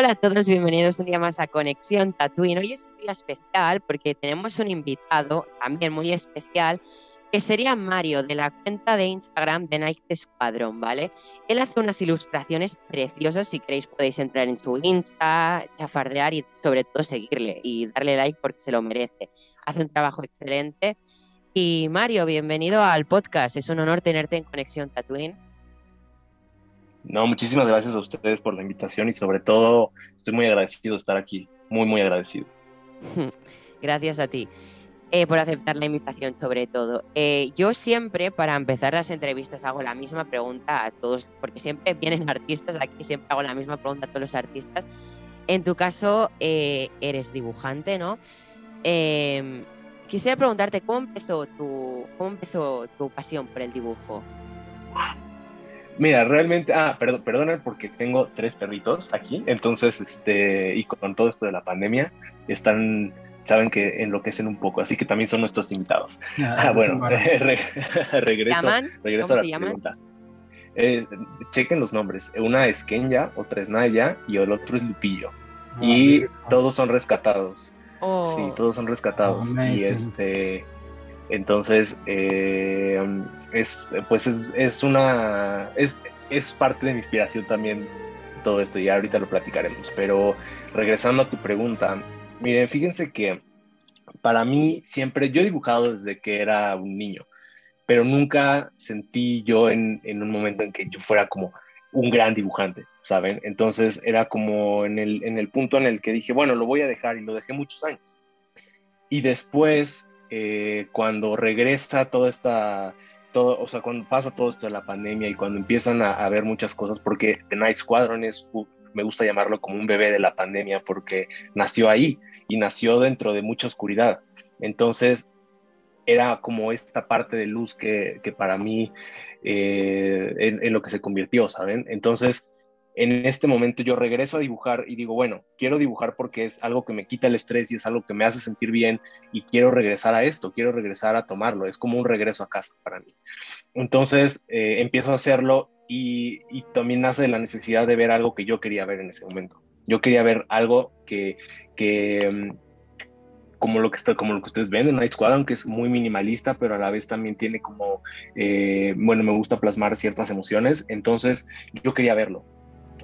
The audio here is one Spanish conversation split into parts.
Hola a todos, bienvenidos un día más a Conexión Tatooine. Hoy es un día especial porque tenemos un invitado también muy especial que sería Mario de la cuenta de Instagram de Night Squadron, ¿vale? Él hace unas ilustraciones preciosas, si queréis podéis entrar en su Insta, chafardear y sobre todo seguirle y darle like porque se lo merece. Hace un trabajo excelente. Y Mario, bienvenido al podcast, es un honor tenerte en Conexión Tatooine. No, muchísimas gracias a ustedes por la invitación y sobre todo estoy muy agradecido de estar aquí, muy, muy agradecido. Gracias a ti eh, por aceptar la invitación sobre todo. Eh, yo siempre para empezar las entrevistas hago la misma pregunta a todos, porque siempre vienen artistas aquí, siempre hago la misma pregunta a todos los artistas. En tu caso eh, eres dibujante, ¿no? Em, quisiera preguntarte, ¿cómo empezó, tu, ¿cómo empezó tu pasión por el dibujo? Mira, realmente, ah, perdón, perdona porque tengo tres perritos aquí, entonces, este, y con todo esto de la pandemia, están, saben que enloquecen un poco, así que también son nuestros invitados. Ah, bueno, regreso, regreso a la pregunta. Eh, chequen los nombres, una es Kenya, otra es Naya y el otro es Lupillo. Ah, y todos son rescatados. Oh. Sí, todos son rescatados. y este, entonces, eh, es, pues es, una, es, es parte de mi inspiración también todo esto y ahorita lo platicaremos. Pero regresando a tu pregunta, miren, fíjense que para mí siempre, yo he dibujado desde que era un niño, pero nunca sentí yo en, en un momento en que yo fuera como un gran dibujante, ¿saben? Entonces era como en el, en el punto en el que dije, bueno, lo voy a dejar y lo dejé muchos años. Y después eh, cuando regresa toda esta, todo, o sea, cuando pasa todo esto de la pandemia y cuando empiezan a, ver muchas cosas, porque The Night Squadron es, me gusta llamarlo como un bebé de la pandemia, porque nació ahí y nació dentro de mucha oscuridad. Entonces, era como esta parte de luz que, que para mí, eh, en, en, lo que se convirtió, ¿saben? Entonces, en este momento yo regreso a dibujar y digo, bueno, quiero dibujar porque es algo que me quita el estrés y es algo que me hace sentir bien y quiero regresar a esto, quiero regresar a tomarlo, es como un regreso a casa para mí. Entonces eh, empiezo a hacerlo y, también nace la necesidad de ver algo que yo quería ver en ese momento. Yo quería ver algo que, mm, como lo que está, como lo que ustedes ven en Night Squad, aunque es muy minimalista, pero a la vez también tiene como, eh, bueno, me gusta plasmar ciertas emociones, entonces yo quería verlo,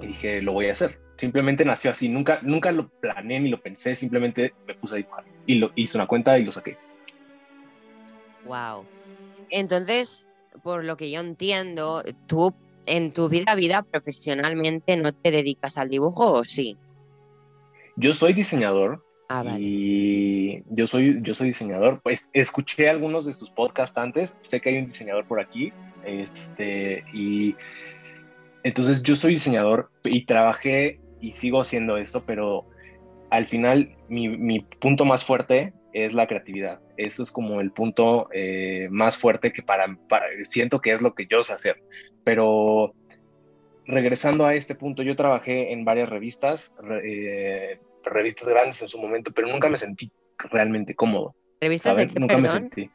y dije, lo voy a hacer. Simplemente nació así, nunca, nunca lo planeé ni lo pensé, simplemente me puse a dibujar y lo hice una cuenta y lo saqué. Wow. Entonces, por lo que yo entiendo, tú en tu vida vida profesionalmente no te dedicas al dibujo o sí? Yo soy diseñador. Ah, vale. Y yo soy, yo soy diseñador. Pues escuché algunos de sus podcasts antes. Sé que hay un diseñador por aquí. Este, y entonces yo soy diseñador y trabajé y sigo haciendo esto, pero al final mi, punto más fuerte es la creatividad. Eso es como el punto eh, más fuerte que para, siento que es lo que yo sé hacer. Pero regresando a este punto, yo trabajé en varias revistas, eh, revistas grandes en su momento, pero nunca me sentí realmente cómodo. ¿Revistas de qué, Nunca me sentí.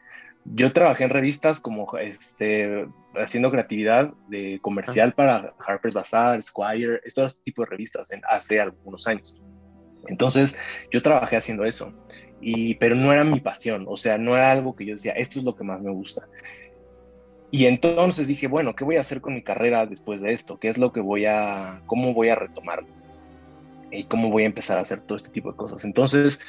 Yo trabajé en revistas como este, haciendo creatividad de comercial para Harper's Bazaar, Squire, estos tipos de revistas en, hace algunos años. Entonces, yo trabajé haciendo eso, y, pero no era mi pasión, o sea, no era algo que yo decía, esto es lo que más me gusta. Y entonces dije, bueno, ¿qué voy a hacer con mi carrera después de esto? ¿Qué es lo que voy a, cómo voy a retomarlo? Y cómo voy a empezar a hacer todo este tipo de cosas. Entonces,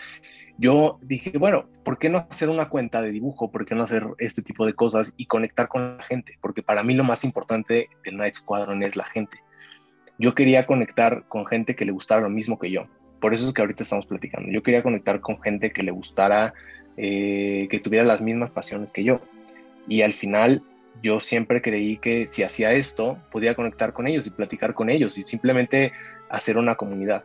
yo dije, bueno, ¿por qué no hacer una cuenta de dibujo? ¿Por qué no hacer este tipo de cosas y conectar con la gente? Porque para mí lo más importante del Night Squadron es la gente. Yo quería conectar con gente que le gustara lo mismo que yo. Por eso es que ahorita estamos platicando. Yo quería conectar con gente que le gustara, eh, que tuviera las mismas pasiones que yo. Y al final yo siempre creí que si hacía esto, podía conectar con ellos y platicar con ellos y simplemente hacer una comunidad.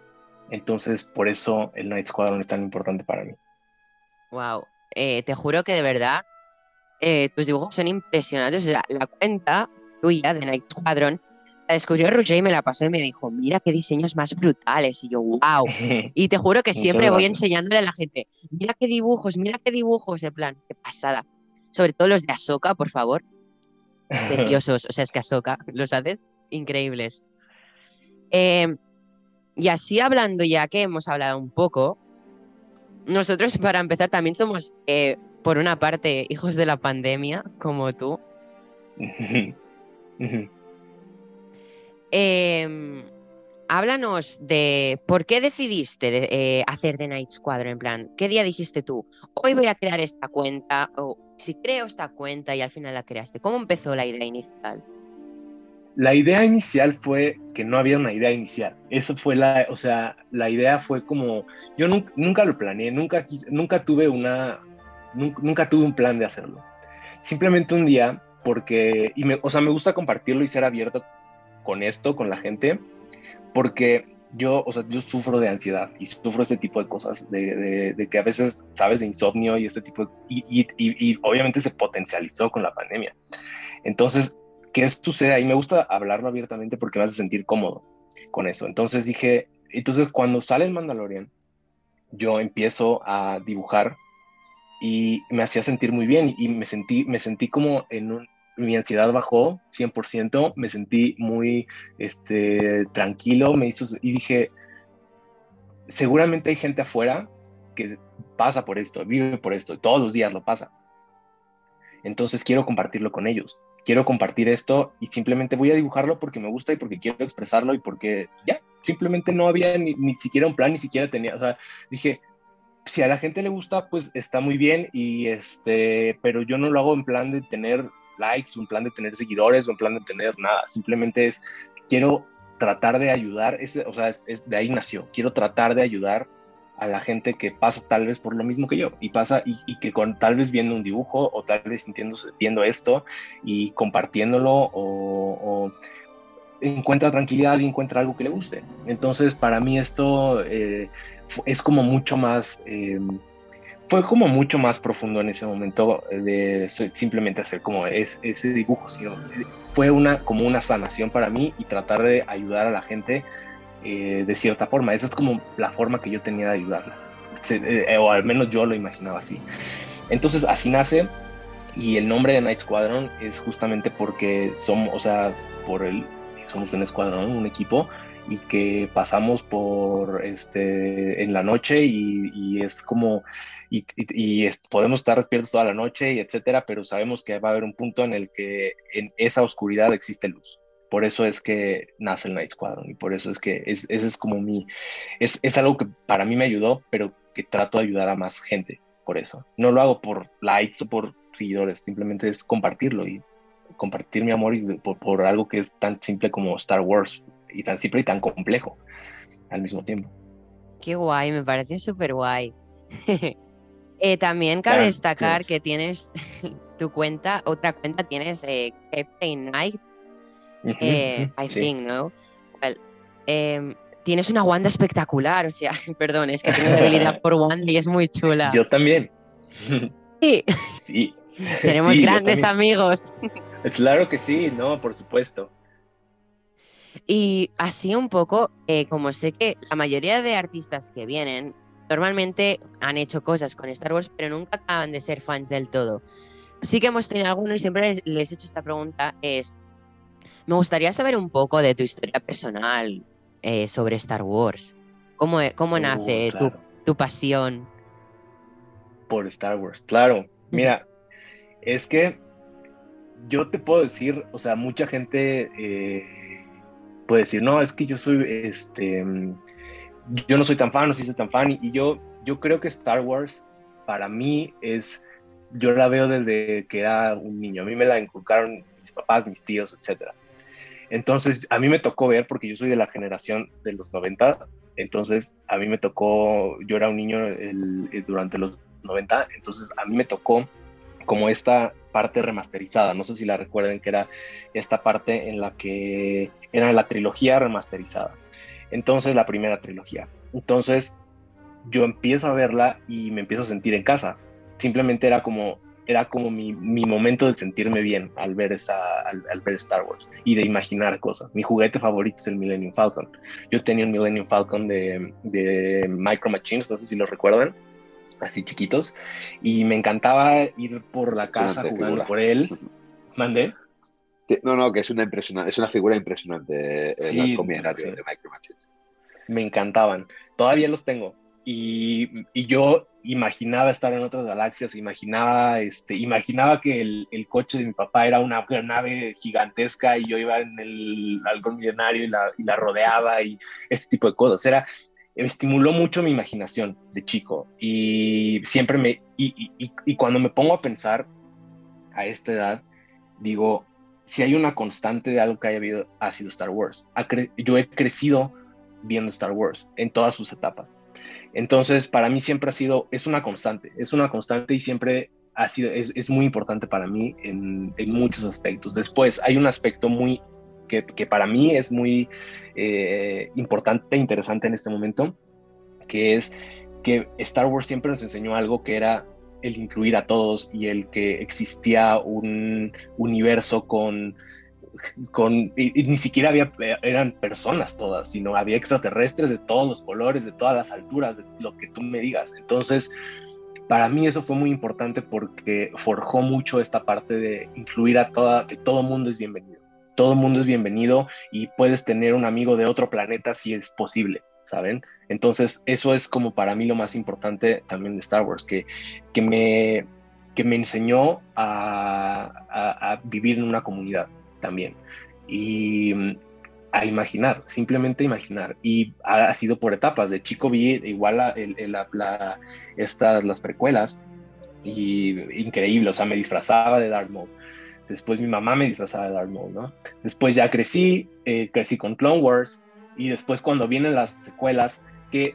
Entonces, por eso el Night Squadron es tan importante para mí. Wow, eh, te juro que de verdad eh, tus dibujos son impresionantes. O sea, la cuenta tuya de Night Squadron la descubrió Roger y me la pasó y me dijo, mira qué diseños más brutales. Y yo, wow. Y te juro que siempre voy enseñándole a la gente, mira qué dibujos, mira qué dibujos, de plan, qué pasada. Sobre todo los de Ahsoka, por favor. Preciosos. O sea, es que Ahsoka, los haces increíbles. Eh, y así hablando ya que hemos hablado un poco, nosotros para empezar también somos, eh, por una parte, hijos de la pandemia, como tú. Em, háblanos de por qué decidiste eh, hacer The Night Squadron, en plan, ¿qué día dijiste tú? Hoy voy a crear esta cuenta, o si creo esta cuenta y al final la creaste. ¿Cómo empezó la idea inicial? La idea inicial fue que no había una idea inicial. Eso fue la, o sea, la idea fue como, yo nunca, lo planeé, nunca, nunca tuve una, nunca, tuve un plan de hacerlo. Simplemente un día, porque, y me, o sea, me gusta compartirlo y ser abierto con esto, con la gente, porque yo, o sea, yo sufro de ansiedad y sufro este tipo de cosas, de, que a veces sabes de insomnio y este tipo y, obviamente se potencializó con la pandemia. Entonces, ¿qué sucede ahí? Me gusta hablarlo abiertamente porque me hace sentir cómodo con eso. Entonces dije, entonces cuando sale el Mandalorian, yo empiezo a dibujar y me hacía sentir muy bien y me sentí, me sentí como en un, mi ansiedad bajó 100%, me sentí muy este, tranquilo, me hizo, y dije, seguramente hay gente afuera que pasa por esto, vive por esto, todos los días lo pasa. Entonces quiero compartirlo con ellos. Quiero compartir esto y simplemente voy a dibujarlo porque me gusta y porque quiero expresarlo y porque ya, simplemente no había ni, ni siquiera un plan, ni siquiera tenía, o sea, dije, si a la gente le gusta, pues está muy bien y este, pero yo no lo hago en plan de tener likes, un plan de tener seguidores, un plan de tener nada, simplemente es quiero tratar de ayudar, o sea, es, de ahí nació, quiero tratar de ayudar a la gente que pasa tal vez por lo mismo que yo y pasa y, que con tal vez viendo un dibujo o tal vez sintiéndose, viendo esto y compartiéndolo o, encuentra tranquilidad y encuentra algo que le guste. Entonces para mí esto eh, es como mucho más... Eh, fue como mucho más profundo en ese momento de simplemente hacer como es, ese dibujo, sino fue una, como una sanación para mí y tratar de ayudar a la gente eh, de cierta forma. Esa es como la forma que yo tenía de ayudarla, eh, o al menos yo lo imaginaba así. Entonces así nace y el nombre de Night Squadron es justamente porque somos, o sea, por el, somos un escuadrón, un equipo y que pasamos por este en la noche y, es como y, podemos estar despiertos toda la noche y etcétera pero sabemos que va a haber un punto en el que en esa oscuridad existe luz por eso es que nace el Night Squadron y por eso es que es, ese es como mi es, es algo que para mí me ayudó pero que trato de ayudar a más gente por eso no lo hago por likes o por seguidores simplemente es compartirlo y compartir mi amor y por, por algo que es tan simple como Star Wars y tan simple y tan complejo al mismo tiempo. Qué guay, me parece súper guay. Eh, también cabe destacar que tienes tu cuenta, otra cuenta tienes eh, Night, eh, I think, ¿no? Em, tienes una Wanda espectacular, o sea, perdón, es que tengo debilidad por Wanda y es muy chula. Yo también. Sí. Sí. Seremos grandes amigos. Claro que sí, no, por supuesto. Y así un poco, eh, como sé que la mayoría de artistas que vienen normalmente han hecho cosas con Star Wars, pero nunca acaban de ser fans del todo. Sí que hemos tenido algunos y siempre les, he hecho esta pregunta, es, me gustaría saber un poco de tu historia personal eh, sobre Star Wars. ¿Cómo, cómo uh, nace tu, tu, pasión? Por Star Wars, claro. Mira, es que yo te puedo decir, o sea, mucha gente... Eh, puede decir, no, es que yo soy, este, yo no soy tan fan, no soy tan fan, y, yo, yo creo que Star Wars para mí es, yo la veo desde que era un niño, a mí me la inculcaron mis papás, mis tíos, etc. Entonces, a mí me tocó ver, porque yo soy de la generación de los 90, entonces a mí me tocó, yo era un niño durante los 90, entonces a mí me tocó como esta parte remasterizada. No sé si la recuerden, que era esta parte en la que era la trilogía remasterizada. Entonces, la primera trilogía. Entonces, yo empiezo a verla y me empiezo a sentir en casa. Simplemente era como, era como mi, momento de sentirme bien al ver, esa, al, ver Star Wars y de imaginar cosas. Mi juguete favorito es el Millennium Falcon. Yo tenía un Millennium Falcon de, de Micro Machines, no sé si lo recuerdan así chiquitos, y me encantaba ir por la casa jugando por él. ¿Mandé? No, no, que es una impresionante, es una figura impresionante sí, de Micro Machines. me encantaban. Todavía los tengo. Y, yo imaginaba estar en otras galaxias, imaginaba, este, imaginaba que el, coche de mi papá era una nave gigantesca y yo iba en el halcón millonario y la, rodeaba y este tipo de cosas. Era, estimuló mucho mi imaginación de chico y siempre me, y, y, cuando me pongo a pensar a esta edad, digo, si hay una constante de algo que haya habido, ha sido Star Wars. yo he crecido viendo Star Wars en todas sus etapas. Entonces, para mí siempre ha sido, es una constante, es una constante y siempre ha sido, es, muy importante para mí en, muchos aspectos. Después, hay un aspecto muy, que, para mí es muy eh, importante e interesante en este momento, que es que Star Wars siempre nos enseñó algo que era el incluir a todos y el que existía un universo con con, ni siquiera había, eran personas todas, sino había extraterrestres de todos los colores, de todas las alturas, de lo que tú me digas. Entonces, para mí eso fue muy importante porque forjó mucho esta parte de incluir a toda, que todo mundo es bienvenido. Todo mundo es bienvenido y puedes tener un amigo de otro planeta si es posible, ¿saben? Entonces, eso es como para mí lo más importante también de Star Wars, que, que, me, que me enseñó a vivir en una comunidad también. Y mm, a imaginar, simplemente imaginar. Y ha, sido por etapas. De chico vi igual la, estas, las precuelas y increíble, o sea, me disfrazaba de Darth Maul. Después mi mamá me disfrazaba de Darth Maul, ¿no? Después ya crecí, eh, crecí con Clone Wars y después cuando vienen las secuelas, que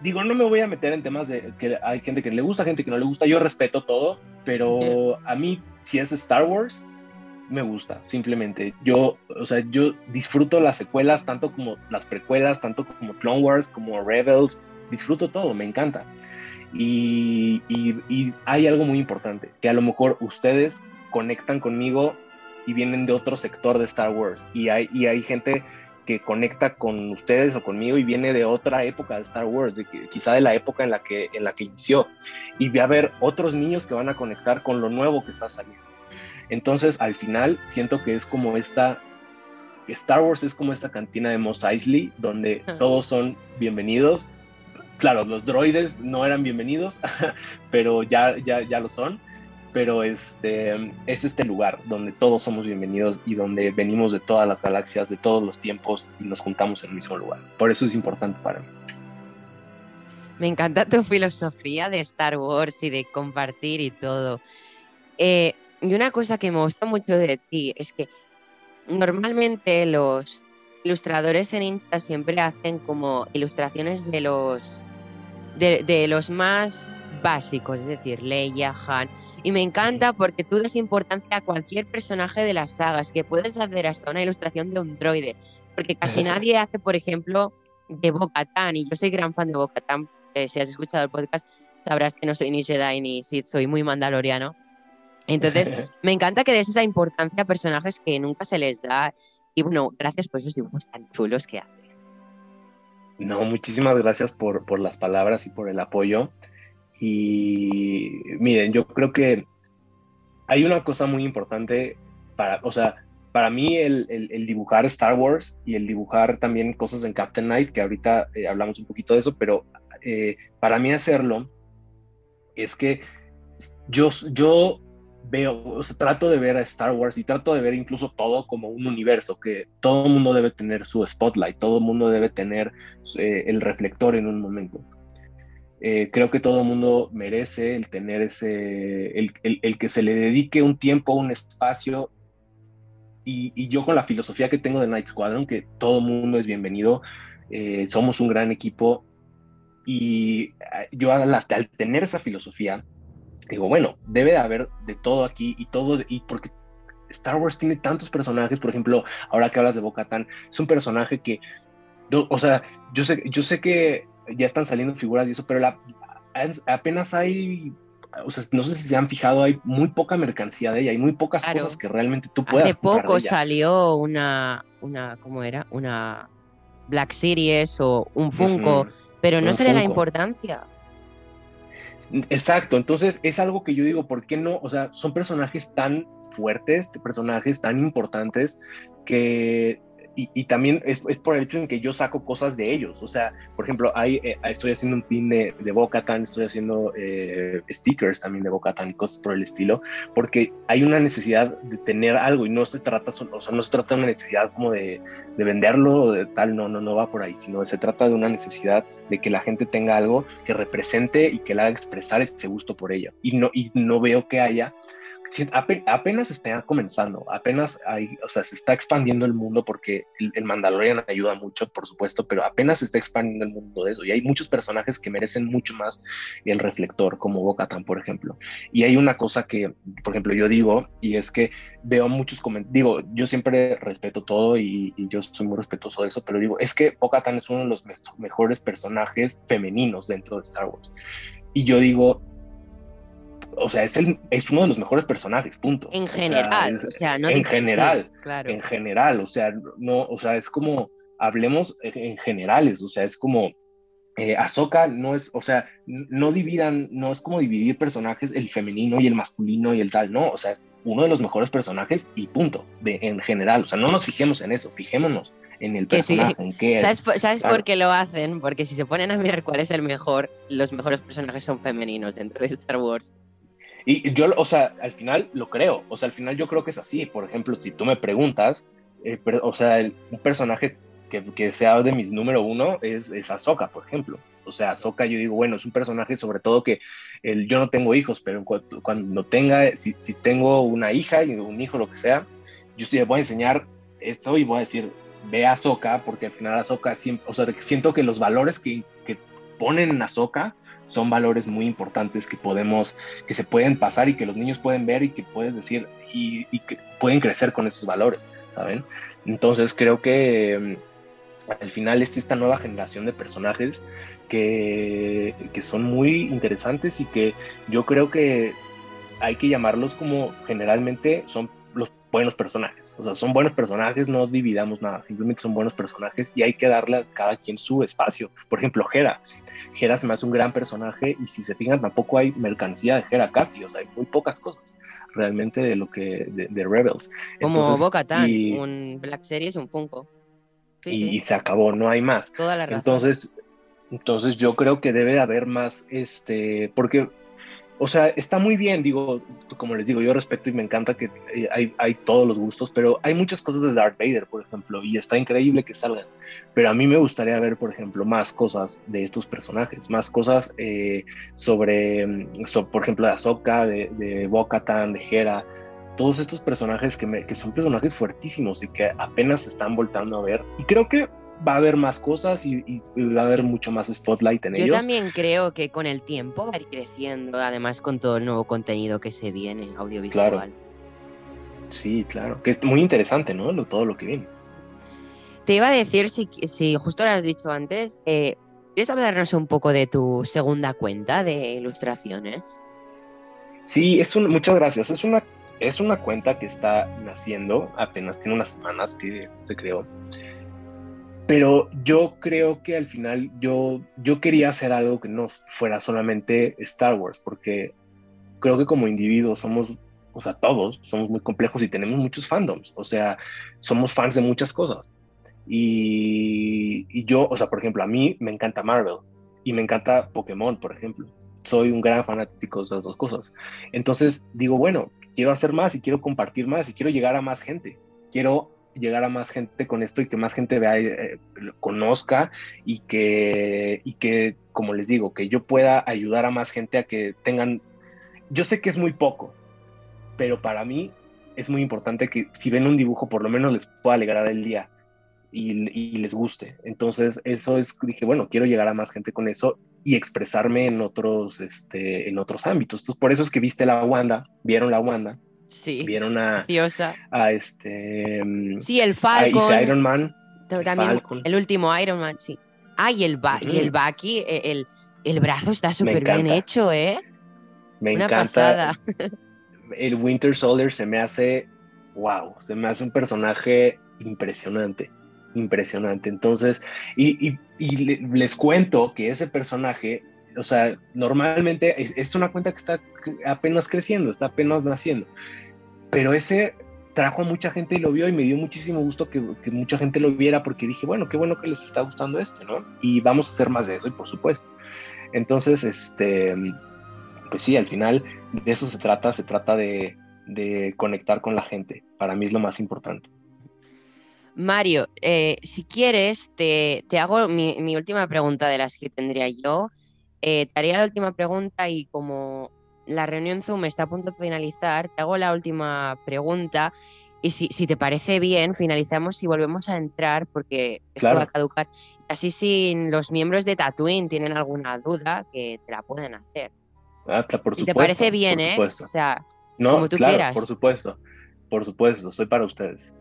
digo, no me voy a meter en temas de que hay gente que le gusta, gente que no le gusta, yo respeto todo, pero a mí si es Star Wars, me gusta, simplemente. Yo, o sea, yo disfruto las secuelas tanto como las precuelas, tanto como Clone Wars, como Rebels, disfruto todo, me encanta. Y, hay algo muy importante, que a lo mejor ustedes conectan conmigo y vienen de otro sector de Star Wars. Y hay, y hay gente que conecta con ustedes o conmigo y viene de otra época de Star Wars, de quizá de la época en la que, en la que inició. Y va a haber otros niños que van a conectar con lo nuevo que está saliendo. Entonces, al final, siento que es como esta, Star Wars es como esta cantina de Mos Eisley, donde todos son bienvenidos. Claro, los droides no eran bienvenidos, pero ya, ya, ya lo son. Pero este, es este lugar donde todos somos bienvenidos y donde venimos de todas las galaxias, de todos los tiempos y nos juntamos en el mismo lugar. Por eso es importante para mí. Me encanta tu filosofía de Star Wars y de compartir y todo. Eh, y una cosa que me gusta mucho de ti es que normalmente los ilustradores en Insta siempre hacen como ilustraciones de los de, los más básicos, es decir, Leia, Han. Y me encanta porque tú das importancia a cualquier personaje de las sagas, que puedes hacer hasta una ilustración de un droide, porque casi nadie hace, por ejemplo, de Bo-Katan, y yo soy gran fan de Bo-Katan, eh, si has escuchado el podcast sabrás que no soy ni Jedi ni Sith, soy muy mandaloriano, entonces, me encanta que des esa importancia a personajes que nunca se les da. Y bueno, gracias por esos dibujos tan chulos que haces. No, muchísimas gracias por, por las palabras y por el apoyo. Y miren, yo creo que hay una cosa muy importante para, o sea, para mí el, el, dibujar Star Wars y el dibujar también cosas en Captain Knight, que ahorita eh, hablamos un poquito de eso, pero eh, para mí hacerlo es que yo, yo veo, trato de ver a Star Wars y trato de ver incluso todo como un universo, que todo el mundo debe tener su spotlight, todo el mundo debe tener eh, el reflector en un momento. Eh, creo que todo el mundo merece el tener ese, el, el, que se le dedique un tiempo, un espacio. Y, y, yo con la filosofía que tengo de Night Squadron, que todo el mundo es bienvenido, eh, somos un gran equipo. Y yo al, al tener esa filosofía, digo, bueno, debe de haber de todo aquí y todo, y porque Star Wars tiene tantos personajes, por ejemplo, ahora que hablas de Bo-Katan, es un personaje que, o sea, yo sé, yo sé que ya están saliendo figuras y eso, pero la, apenas hay, o sea, no sé si se han fijado, hay muy poca mercancía de ella, hay muy pocas cosas que realmente tú puedas. Hace poco salió una, una, ¿cómo era? Una Black Series o un Funko, pero no se le da importancia. Exacto, entonces es algo que yo digo, ¿por qué no? O sea, son personajes tan fuertes, personajes tan importantes que y, también es, por el hecho en que yo saco cosas de ellos. O sea, por ejemplo, hay, eh, estoy haciendo un pin de, de Bocatan, estoy haciendo eh, stickers también de Bocatan y cosas por el estilo, porque hay una necesidad de tener algo y no se trata, o sea, no se trata de una necesidad como de, de venderlo o de tal, no, no, no va por ahí, sino se trata de una necesidad de que la gente tenga algo que represente y que le haga expresar ese gusto por ello. Y no, y no veo que haya apenas está comenzando, apenas hay, o sea, se está expandiendo el mundo porque el, Mandalorian ayuda mucho, por supuesto, pero apenas se está expandiendo el mundo de eso y hay muchos personajes que merecen mucho más el reflector, como Bocatan, por ejemplo. Y hay una cosa que, por ejemplo, yo digo, y es que veo muchos comentarios, digo, yo siempre respeto todo y, yo soy muy respetuoso de eso, pero digo, es que Bocatan es uno de los mejores personajes femeninos dentro de Star Wars. Y yo digo, o sea, es, el, es uno de los mejores personajes, punto. En general, o sea, no En general, claro. en general, o sea, no, o sea, es como, hablemos en generales, o sea, es como, eh, Ahsoka no es, o sea, no dividan, no es como dividir personajes, el femenino y el masculino y el tal, no, o sea, es uno de los mejores personajes y punto, de, en general, o sea, no nos fijemos en eso, fijémonos en el personaje, en qué ¿Sabes, ¿sabes por qué lo hacen? Porque si se ponen a mirar cuál es el mejor, los mejores personajes son femeninos dentro de Star Wars. Y yo, o sea, al final lo creo, o sea, al final yo creo que es así. Por ejemplo, si tú me preguntas, eh, o sea, un personaje que, que, sea de mis número uno es, es Ahsoka, por ejemplo. O sea, Ahsoka yo digo, bueno, es un personaje sobre todo que el, yo no tengo hijos, pero cuando, cuando tenga, si, si, tengo una hija y un hijo, lo que sea, yo sí le voy a enseñar esto y voy a decir, ve a Ahsoka, porque al final Ahsoka, siempre, o sea, siento que los valores que, que ponen en Ahsoka son valores muy importantes que podemos, que se pueden pasar y que los niños pueden ver y que puedes decir y, que pueden crecer con esos valores, ¿saben? Entonces creo que mm, al final es esta nueva generación de personajes que, que son muy interesantes y que yo creo que hay que llamarlos como generalmente son buenos personajes. O sea, son buenos personajes, no dividamos nada, simplemente son buenos personajes y hay que darle a cada quien su espacio. Por ejemplo, Hera. Hera se me hace un gran personaje y si se fijan tampoco hay mercancía de Hera casi, o sea, hay muy pocas cosas realmente de lo que de, Rebels. Como Boca un Black Series, un Funko. y, se acabó, no hay más. Toda la razón. Entonces, entonces yo creo que debe haber más, este, porque o sea, está muy bien, digo, como les digo, yo respeto y me encanta que eh, hay, todos los gustos, pero hay muchas cosas de Darth Vader, por ejemplo, y está increíble que salgan. Pero a mí me gustaría ver, por ejemplo, más cosas de estos personajes, más cosas eh, sobre, mm, por ejemplo, de Ahsoka, de, de Bo-Katan, de Hera, todos estos personajes que, que son personajes fuertísimos y que apenas se están voltando a ver. Y creo que va a haber más cosas y, va a haber mucho más spotlight en ellos. Yo también creo que con el tiempo va a ir creciendo, además con todo el nuevo contenido que se viene audiovisual. Claro. Sí, claro, que es muy interesante, ¿no? todo lo que viene. Te iba a decir, si, si justo lo has dicho antes, eh, ¿quieres hablarnos un poco de tu segunda cuenta de ilustraciones? Sí, es un, muchas gracias. Es una, es una cuenta que está naciendo, apenas tiene unas semanas que se creó. Pero yo creo que al final yo, yo quería hacer algo que no fuera solamente Star Wars, porque creo que como individuos somos, o sea, todos somos muy complejos y tenemos muchos fandoms, o sea, somos fans de muchas cosas. Y, y yo, o sea, por ejemplo, a mí me encanta Marvel y me encanta Pokémon, por ejemplo. Soy un gran fanático de esas dos cosas. Entonces digo, bueno, quiero hacer más y quiero compartir más y quiero llegar a más gente. Quiero llegar a más gente con esto y que más gente vea, eh, conozca y que, y que, como les digo, que yo pueda ayudar a más gente a que tengan, yo sé que es muy poco, pero para mí es muy importante que si ven un dibujo por lo menos les pueda alegrar el día y, les guste. Entonces eso es, dije, bueno, quiero llegar a más gente con eso y expresarme en otros, este, en otros ámbitos. Entonces por eso es que viste la Wanda, vieron la Wanda Sí. Vieron a, a este. Mm, sí, el Falcon. Iron Man. También el último Iron Man, sí. Ah, y el, y el Bucky, e, el, el brazo está súper bien hecho, ¿eh? Me Una encanta. Pasada. El Winter Soldier se me hace. Wow, se me hace un personaje impresionante. Impresionante. Entonces, y, y, y les cuento que ese personaje o sea, normalmente es, una cuenta que está apenas creciendo, está apenas naciendo. Pero ese trajo a mucha gente y lo vio y me dio muchísimo gusto que, mucha gente lo viera porque dije, bueno, qué bueno que les está gustando esto, ¿no? Y vamos a hacer más de eso, y por supuesto. Entonces, este, pues sí, al final de eso se trata, se trata de, conectar con la gente. Para mí es lo más importante. Mario, eh, si quieres, te, te hago mi, última pregunta de las que tendría yo. Eh, te haría la última pregunta y como la reunión Zoom está a punto de finalizar, te hago la última pregunta y si, si te parece bien, finalizamos y volvemos a entrar porque esto va a caducar. Así si los miembros de Tatooine tienen alguna duda, que te la pueden hacer. Ah, por y te parece bien, ¿eh? Supuesto. O sea, no, como tú claro, quieras. Por supuesto, por supuesto, soy para ustedes.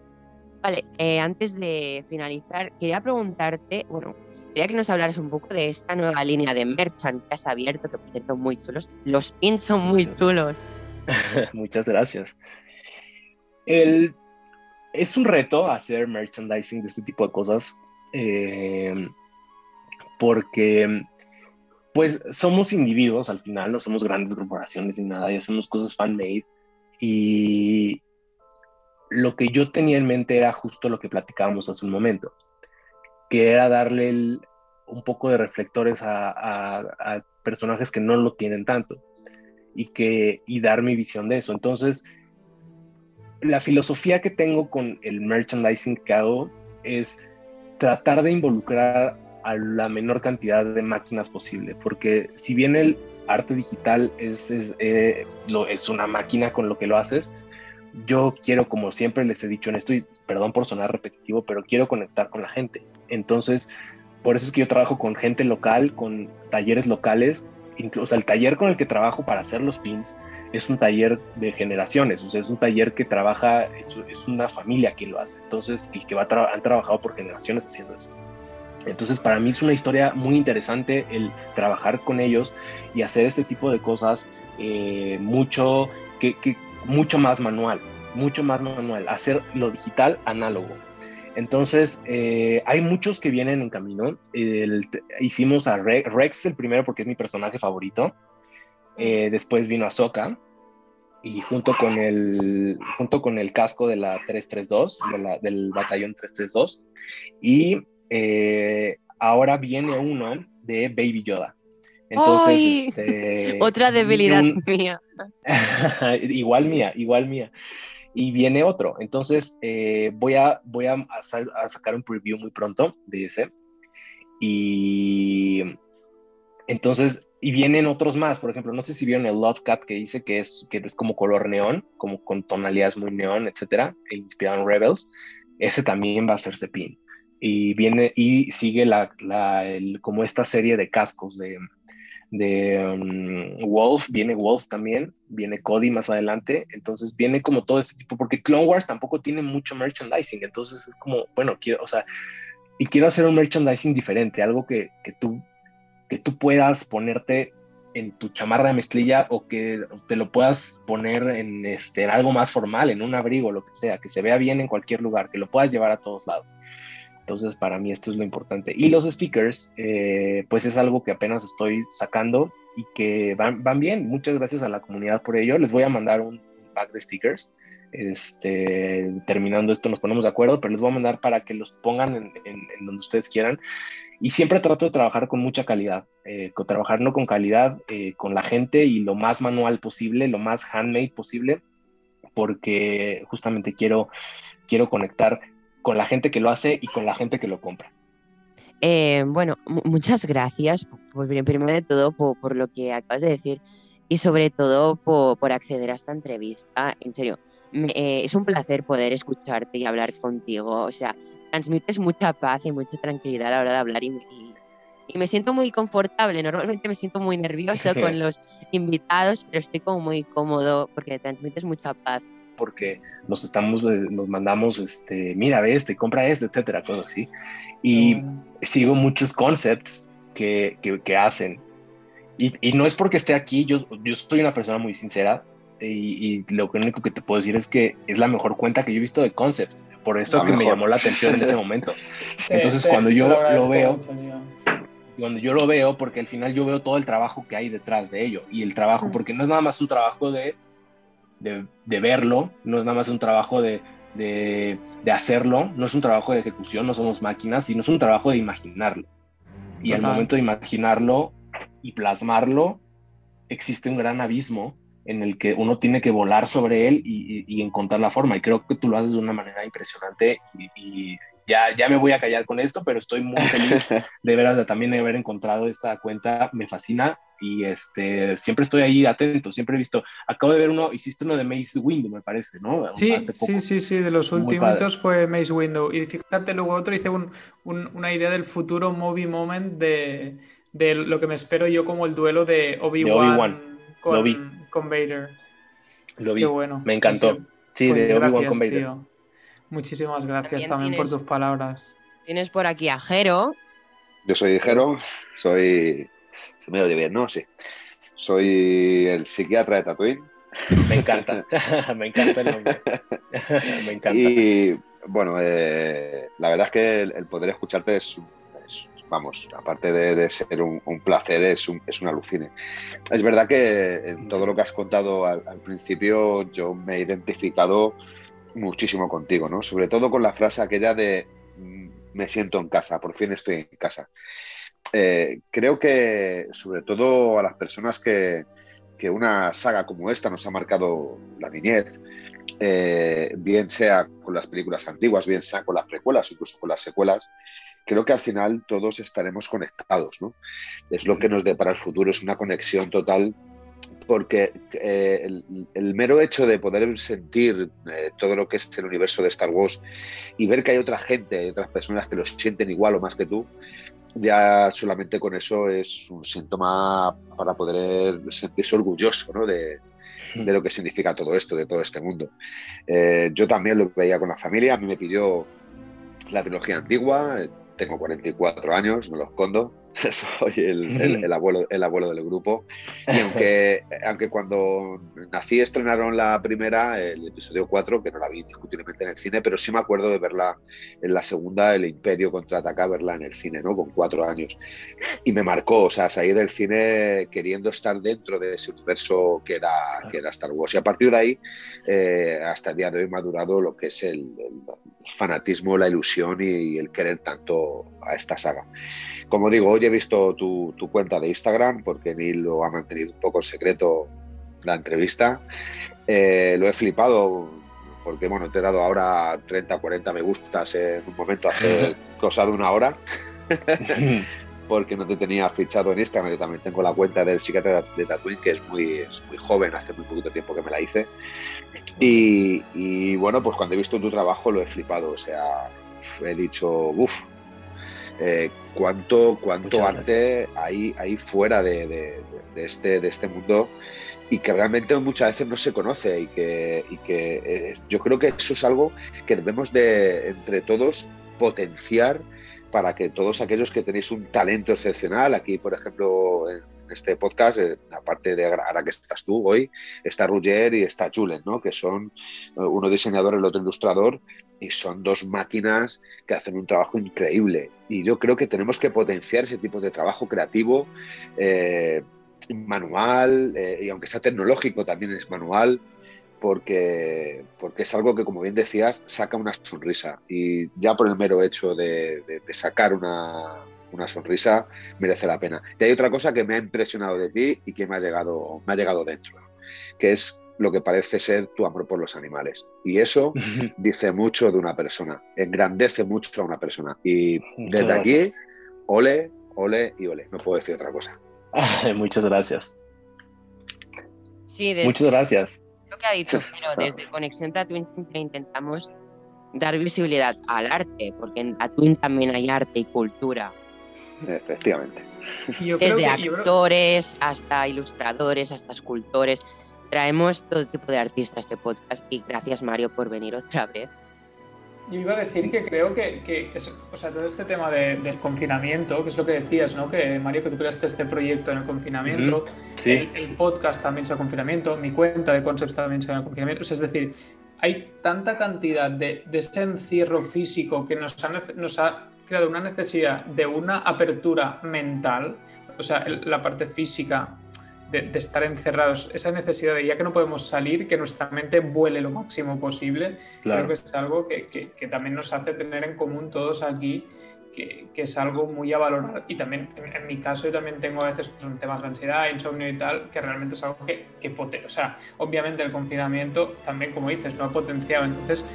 Vale, eh, antes de finalizar, quería preguntarte, bueno, quería que nos hablaras un poco de esta nueva línea de merchant que has abierto, que por cierto muy chulos. Los pins son muy chulos. Muchas gracias. El, es un reto hacer merchandising de este tipo de cosas, eh, porque pues somos individuos al final, no somos grandes corporaciones ni nada, y hacemos cosas fan-made. Y lo que yo tenía en mente era justo lo que platicábamos hace un momento, que era darle un poco de reflectores a, a, personajes que no lo tienen tanto y, que, y dar mi visión de eso. Entonces, la filosofía que tengo con el merchandising que hago es tratar de involucrar a la menor cantidad de máquinas posible, porque si bien el arte digital es, es, eh, es una máquina con lo que lo haces, yo quiero, como siempre les he dicho en esto, y perdón por sonar repetitivo, pero quiero conectar con la gente. Entonces, por eso es que yo trabajo con gente local, con talleres locales, incluso el taller con el que trabajo para hacer los pins es un taller de generaciones, o sea, es un taller que trabaja, es, una familia que lo hace, entonces, y que va tra han trabajado por generaciones haciendo eso. Entonces, para mí es una historia muy interesante el trabajar con ellos y hacer este tipo de cosas eh, mucho, que, mucho más manual, mucho más manual, hacer lo digital análogo. Entonces, eh, hay muchos que vienen en camino. El, hicimos a Rex, el primero porque es mi personaje favorito. Eh, después vino Ahsoka y junto con el, junto con el casco de la 332, de la, del batallón 332. Y eh, ahora viene uno de Baby Yoda. Entonces, Ay, este, otra debilidad un... mía. igual mía, igual mía. Y viene otro. Entonces, eh, voy, a, voy a, a, sacar un preview muy pronto de ese. Y entonces, y vienen otros más. Por ejemplo, no sé si vieron el Love Cat que dice que es, que es como color neón, como con tonalidades muy neón, etcétera, e inspirado en Rebels. Ese también va a ser pin y viene y sigue la, la el, como esta serie de cascos de, de um, Wolf, viene Wolf también, viene Cody más adelante, entonces viene como todo este tipo, porque Clone Wars tampoco tiene mucho merchandising, entonces es como, bueno, quiero, o sea, y quiero hacer un merchandising diferente, algo que, que tú, que tú puedas ponerte en tu chamarra de mezclilla o que te lo puedas poner en, este, en algo más formal, en un abrigo, lo que sea, que se vea bien en cualquier lugar, que lo puedas llevar a todos lados. Entonces, para mí esto es lo importante. Y los stickers, eh, pues es algo que apenas estoy sacando y que van, van, bien. Muchas gracias a la comunidad por ello. Les voy a mandar un pack de stickers. Este, terminando esto nos ponemos de acuerdo, pero les voy a mandar para que los pongan en, en, en donde ustedes quieran. Y siempre trato de trabajar con mucha calidad, eh, con, trabajar no con calidad, eh, con la gente y lo más manual posible, lo más handmade posible, porque justamente quiero, quiero conectar con la gente que lo hace y con la gente que lo compra. Eh, bueno, muchas gracias, por, primero de todo, por, por, lo que acabas de decir y sobre todo por, por acceder a esta entrevista. En serio, me, eh, es un placer poder escucharte y hablar contigo. O sea, transmites mucha paz y mucha tranquilidad a la hora de hablar y, y, y me siento muy confortable. Normalmente me siento muy nervioso con los invitados, pero estoy como muy cómodo porque transmites mucha paz porque nos estamos, nos mandamos, este, mira, ve este, compra este, etcétera, cosas así. Y mm. sigo muchos concepts que, que, que hacen. Y, y, no es porque esté aquí, yo, yo soy una persona muy sincera y, y, lo único que te puedo decir es que es la mejor cuenta que yo he visto de concepts. Por eso la que mejor. me llamó la atención en ese momento. Entonces, cuando yo lo, lo veo, cuando yo lo veo, porque al final yo veo todo el trabajo que hay detrás de ello y el trabajo, porque no es nada más un trabajo de verlo, no es nada más un trabajo de, hacerlo, no es un trabajo de ejecución, no somos máquinas, sino es un trabajo de imaginarlo. Y al momento de imaginarlo y plasmarlo, existe un gran abismo en el que uno tiene que volar sobre él y, encontrar la forma. Y creo que tú lo haces de una manera impresionante y, ya, ya me voy a callar con esto, pero estoy muy feliz de veras de también haber encontrado esta cuenta. Me fascina y este, siempre estoy ahí atento, siempre he visto, acabo de ver uno, hiciste uno de Maze Window, me parece, ¿no? Sí, sí, sí, sí, de los últimos fue Maze Window. Y fíjate, luego otro hice un, una idea del futuro movie moment de, de, lo que me espero yo como el duelo de Obi-Wan con, con, Vader. Lo vi, Qué bueno. me encantó. Sí, pues de Obi-Wan con Vader. Muchísimas gracias también, por tus palabras. Tienes por aquí a Jero. Yo soy Jero, soy se me oye bien, ¿no? Sí. Soy el psiquiatra de Tatooine. Me encanta, me encanta el nombre. me encanta. Y bueno, eh, la verdad es que el, poder escucharte es, vamos, aparte de, ser un, placer, es un, es alucine. Es verdad que en todo lo que has contado al, al, principio yo me he identificado muchísimo contigo, ¿no? Sobre todo con la frase aquella de mm, me siento en casa, por fin estoy en casa. Eh, creo que sobre todo a las personas que, una saga como esta nos ha marcado la niñez, eh, bien sea con las películas antiguas, bien sea con las precuelas, incluso con las secuelas, creo que al final todos estaremos conectados. ¿no? Es lo que nos depara el futuro, es una conexión total porque eh, el, mero hecho de poder sentir todo lo que es el universo de Star Wars y ver que hay otra gente, otras personas que lo sienten igual o más que tú, ya solamente con eso es un síntoma para poder sentirse orgulloso ¿no? de, de, lo que significa todo esto, de todo este mundo. Eh, yo también lo veía con la familia, a mí me pidió la trilogía antigua, tengo 44 años, no lo escondo, soy el, abuelo, el abuelo del grupo. Y aunque, aunque cuando nací estrenaron la primera, el episodio 4, que no la vi indiscutiblemente en el cine, pero sí me acuerdo de verla en la segunda, El Imperio contraataca, verla en el cine, ¿no? Con cuatro años. Y me marcó, o sea, salir del cine queriendo estar dentro de ese universo que era, que era Star Wars. Y a partir de ahí, eh, hasta el día de hoy, madurado lo que es el, fanatismo, la ilusión y el querer tanto a esta saga. Como digo, hoy he visto tu, cuenta de Instagram porque Neil lo ha mantenido un poco en secreto la entrevista. Eh, lo he flipado porque bueno, te he dado ahora 30, 40 me gustas en un momento hace cosa de una hora. porque no te tenía fichado en Instagram. Yo también tengo la cuenta del psiquiatra de Tatooine, que es muy, muy joven, hace muy poquito tiempo que me la hice. Y, bueno, pues cuando he visto tu trabajo lo he flipado. O sea, he dicho, uff, eh, cuánto, cuánto arte hay, hay fuera de, este, de este mundo y que realmente muchas veces no se conoce y que, y que eh, yo creo que eso es algo que debemos de entre todos potenciar para que todos aquellos que tenéis un talento excepcional, aquí por ejemplo en este podcast, eh, aparte de ahora que estás tú hoy, está Ruger y está Julen, ¿no? que son uno diseñador y el otro ilustrador, y son dos máquinas que hacen un trabajo increíble. Y yo creo que tenemos que potenciar ese tipo de trabajo creativo, eh, manual, y aunque sea tecnológico, también es manual porque, porque es algo que, como bien decías, saca una sonrisa. Y ya por el mero hecho de, sacar una, sonrisa merece la pena. Y hay otra cosa que me ha impresionado de ti y que me ha llegado, me ha llegado dentro, que es lo que parece ser tu amor por los animales. Y eso dice mucho de una persona, engrandece mucho a una persona. Y desde aquí, ole, ole y ole. No puedo decir otra cosa. Muchas gracias. Sí, Muchas gracias lo que ha dicho, pero desde Conexión Tatooine siempre intentamos dar visibilidad al arte, porque en Tatooine también hay arte y cultura. Efectivamente. Desde actores hasta ilustradores, hasta escultores. Traemos todo tipo de artistas de este podcast y gracias Mario por venir otra vez. Yo iba a decir que creo que, o sea, todo este tema del confinamiento, que es lo que decías, ¿no? Que Mario, que tú creaste este proyecto en el confinamiento, sí. el, podcast también sea confinamiento, mi cuenta de concepts también sea en el confinamiento. O sea, es decir, hay tanta cantidad de, de ese encierro físico que nos ha, nos ha creado una necesidad de una apertura mental, o sea, la parte física de, estar encerrados, esa necesidad de ya que no podemos salir, que nuestra mente vuele lo máximo posible, creo que es algo que, que, también nos hace tener en común todos aquí, que, que es algo muy a valorar. Y también, en, mi caso, yo también tengo a veces pues, temas de ansiedad, insomnio y tal, que realmente es algo que, que o sea, obviamente el confinamiento también, como dices, no ha potenciado. Entonces,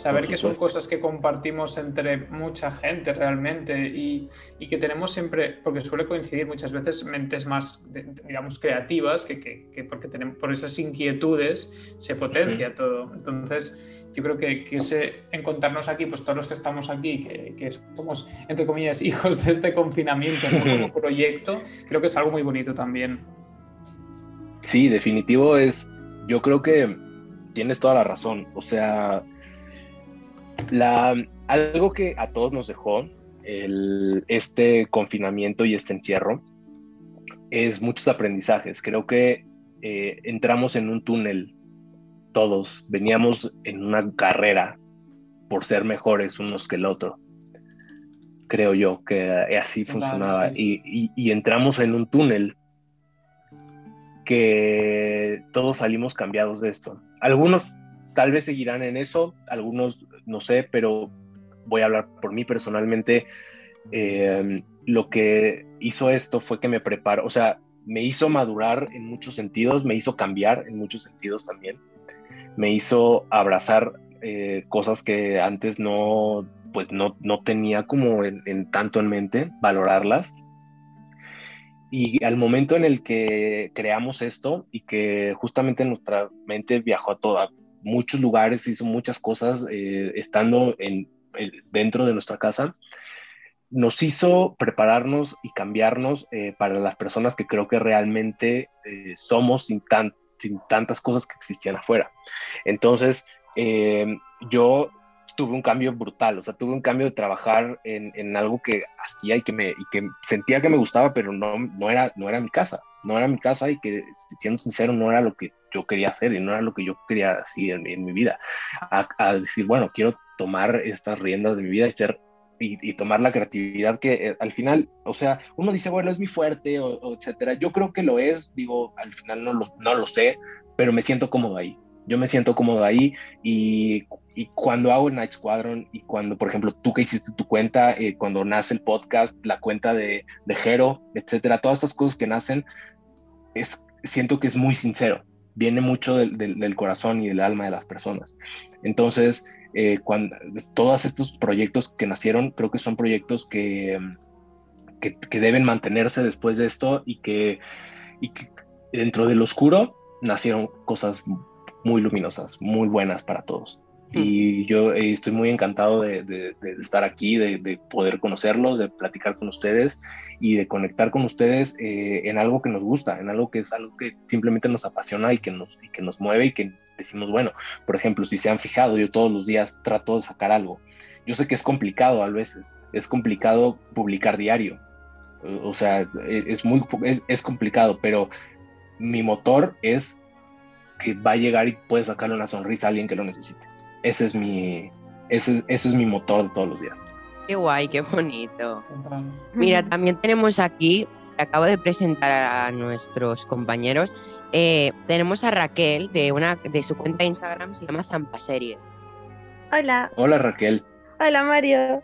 saber que son cosas que compartimos entre mucha gente realmente y, y, que tenemos siempre, porque suele coincidir muchas veces mentes más, digamos, creativas, que, que, porque tenemos, por esas inquietudes se potencia todo. Entonces, yo creo que, que, ese encontrarnos aquí, pues todos los que estamos aquí, que, que somos, entre comillas, hijos de este confinamiento como proyecto, creo que es algo muy bonito también. Sí, definitivo es, yo creo que tienes toda la razón. O sea, la, algo que a todos nos dejó el, este confinamiento y este encierro es muchos aprendizajes. Creo que eh, entramos en un túnel todos, veníamos en una carrera por ser mejores unos que el otro. Creo yo que así funcionaba. Y, y entramos en un túnel que todos salimos cambiados de esto. Algunos tal vez seguirán en eso, algunos no sé, pero voy a hablar por mí personalmente. Eh, lo que hizo esto fue que me preparó, o sea, me hizo madurar en muchos sentidos, me hizo cambiar en muchos sentidos también, me hizo abrazar eh, cosas que antes no, pues no, no tenía como en, tanto en mente, valorarlas. Y al momento en el que creamos esto y que justamente nuestra mente viajó a toda, muchos lugares, hizo muchas cosas eh, estando en, dentro de nuestra casa, nos hizo prepararnos y cambiarnos eh, para las personas que creo que realmente eh, somos sin, tan, sin tantas cosas que existían afuera. Entonces, yo tuve un cambio brutal, o sea, tuve un cambio de trabajar en, en algo que hacía y que, me, y que sentía que me gustaba, pero no, no, era, no era mi casa, no era mi casa y que, siendo sincero, no era lo que yo quería hacer y no era lo que yo quería hacer en, mi vida. A, decir, bueno, quiero tomar estas riendas de mi vida y ser y, tomar la creatividad que eh, al final, o sea, uno dice, bueno, es mi fuerte, o, etcétera. Yo creo que lo es, digo, al final no lo, no lo sé, pero me siento cómodo ahí. Yo me siento cómodo ahí y, y cuando hago Night Squadron y cuando, por ejemplo, tú que hiciste tu cuenta, eh, cuando nace el podcast, la cuenta de, de Jero, etcétera, todas estas cosas que nacen, es, siento que es muy sincero viene mucho del, del, corazón y del alma de las personas. Entonces, eh, cuando, todos estos proyectos que nacieron, creo que son proyectos que, que, deben mantenerse después de esto y que, y que dentro del oscuro nacieron cosas muy luminosas, muy buenas para todos. Mm. Y yo eh, estoy muy encantado de, estar aquí, de, poder conocerlos, de platicar con ustedes y de conectar con ustedes eh, en algo que nos gusta, en algo que es algo que simplemente nos apasiona y que nos, y que nos mueve y que decimos, bueno, por ejemplo, si se han fijado, yo todos los días trato de sacar algo. Yo sé que es complicado a veces, es complicado publicar diario, o sea, e, es muy es, es complicado, pero mi motor es que va a llegar y puede sacarle una sonrisa a alguien que lo necesite. Ese es mi, ese, es mi motor de todos los días. Qué guay, qué bonito. Mira, también tenemos aquí, acabo de presentar a nuestros compañeros, eh, tenemos a Raquel de, una, de su cuenta de Instagram, se llama Zampa Series. Hola. Hola Raquel. Hola Mario.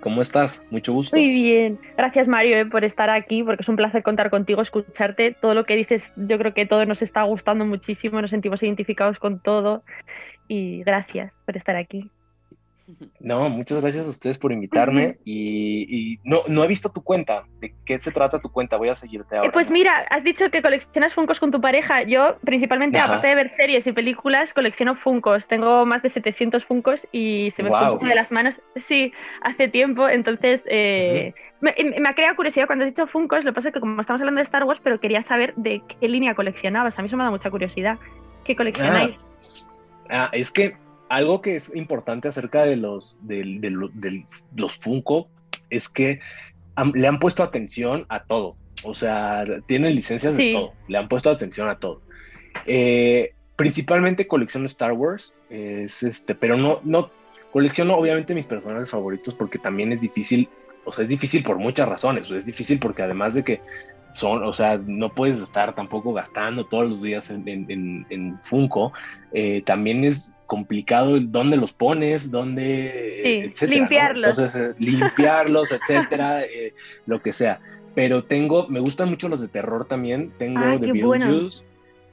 ¿Cómo estás? Mucho gusto. Muy bien. Gracias Mario eh, por estar aquí, porque es un placer contar contigo, escucharte. Todo lo que dices, yo creo que todo nos está gustando muchísimo, nos sentimos identificados con todo y gracias por estar aquí. No, muchas gracias a ustedes por invitarme y, no, no he visto tu cuenta. ¿De qué se trata tu cuenta? Voy a seguirte ahora. Pues mira, has dicho que coleccionas Funcos con tu pareja. Yo, principalmente, aparte de ver series y películas, colecciono Funcos. Tengo más de 700 Funcos y se me wow. de las manos. Sí, hace tiempo. Entonces, eh, me, ha creado curiosidad cuando has dicho Funcos. Lo que pasa es que, como estamos hablando de Star Wars, pero quería saber de qué línea coleccionabas. A mí eso me da mucha curiosidad. ¿Qué coleccionáis? ah es que algo que es importante acerca de los, de, los Funko es que le han puesto atención a todo. O sea, tienen licencias de todo. Le han puesto atención a todo. Eh, principalmente colecciono Star Wars, es este, pero no, no colecciono obviamente mis personajes favoritos porque también es difícil, o sea, es difícil por muchas razones. Es difícil porque además de que son, o sea, no puedes estar tampoco gastando todos los días en, en, en, Funko. Eh, también es complicado dónde los pones, dónde, sí, limpiarlos. Entonces, limpiarlos, etcétera, lo que sea. Pero tengo, me gustan mucho los de terror también. Tengo de The Beetlejuice,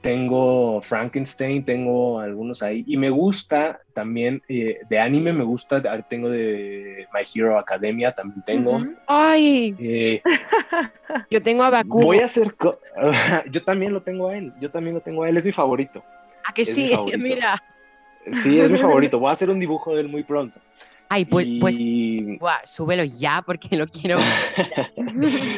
tengo Frankenstein, tengo algunos ahí. Y me gusta también, eh, de anime me gusta, tengo de My Hero Academia, también tengo. ¡Ay! Eh, yo tengo a Baku. Voy a hacer, yo también lo tengo a él, yo también lo tengo a él, es mi favorito. ¿A que sí? Mira. Sí, es mi favorito, voy a hacer un dibujo de él muy pronto. Ay, pues, pues súbelo ya porque lo quiero.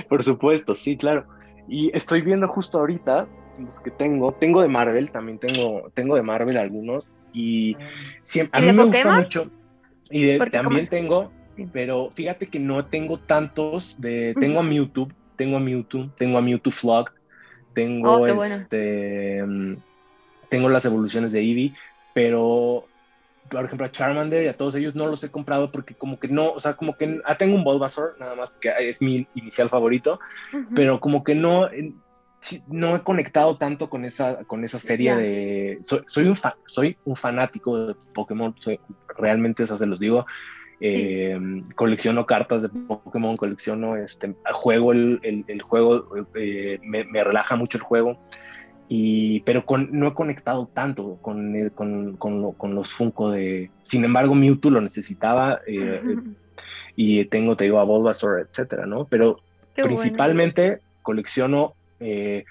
Por supuesto, sí, claro. Y estoy viendo justo ahorita los que tengo. Tengo de Marvel, también tengo, tengo de Marvel algunos. Y siempre, a mí me gusta mucho. Y también tengo, pero fíjate que no tengo tantos. De, tengo a Mewtwo, tengo a Mewtwo, tengo a Mewtwo Flock, tengo oh, este. Mm, tengo las evoluciones de Eevee, pero por ejemplo, a Charmander y a todos ellos no los he comprado porque como que no, o sea, como que ah, tengo un Bulbasaur, nada más, que es mi inicial favorito, pero como que no, no he conectado tanto con esa, con esa serie de... Soy, un soy un fanático de Pokémon, soy, realmente esas se los digo. Em, colecciono cartas de Pokémon, colecciono, este, juego el, el, juego, eh, me, me, relaja mucho el juego. Y, pero con, no he conectado tanto con, con, con, con, los Funko de... Sin embargo, Mewtwo lo necesitaba eh, y tengo, te digo, a Bulbasaur, etcétera, ¿no? Pero principalmente colecciono eh,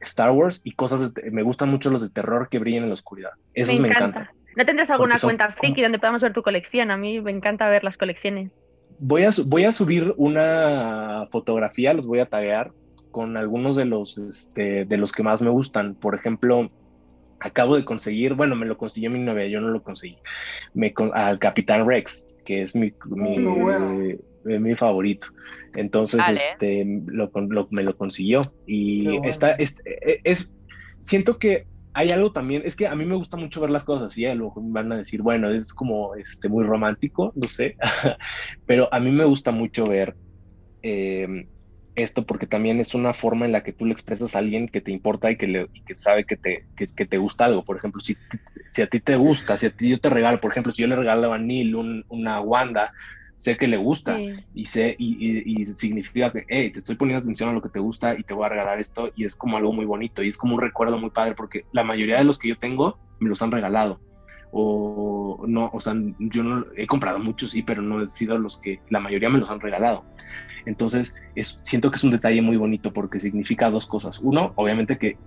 Star Wars y cosas, me gustan mucho los de terror que brillan en la oscuridad. Esos me, encantan. ¿No tendrás alguna cuenta friki donde podamos ver tu colección? A mí me encanta ver las colecciones. Voy a, voy a subir una fotografía, los voy a taguear con algunos de los, este, de los que más me gustan. Por ejemplo, acabo de conseguir, bueno, me lo consiguió mi novia, yo no lo conseguí, me, al Capitán Rex, que es mi, mi, mi favorito. Entonces, este, lo, me lo consiguió. Y está, es, e, es, siento que hay algo también, es que a mí me gusta mucho ver las cosas así, ¿eh? luego van a decir, bueno, es como este, muy romántico, no sé, pero a mí me gusta mucho ver eh, esto porque también es una forma en la que tú le expresas a alguien que te importa y que, le, que sabe que te, que, te gusta algo. Por ejemplo, si, si, a ti te gusta, si a ti yo te regalo, por ejemplo, si yo le regalo a Neil una Wanda, sé que le gusta y sé y, y, significa que, hey, te estoy poniendo atención a lo que te gusta y te voy a regalar esto y es como algo muy bonito y es como un recuerdo muy padre porque la mayoría de los que yo tengo me los han regalado o no, o sea, yo no he comprado muchos, sí, pero no he sido los que la mayoría me los han regalado. Entonces, es, siento que es un detalle muy bonito porque significa dos cosas. Uno, obviamente que,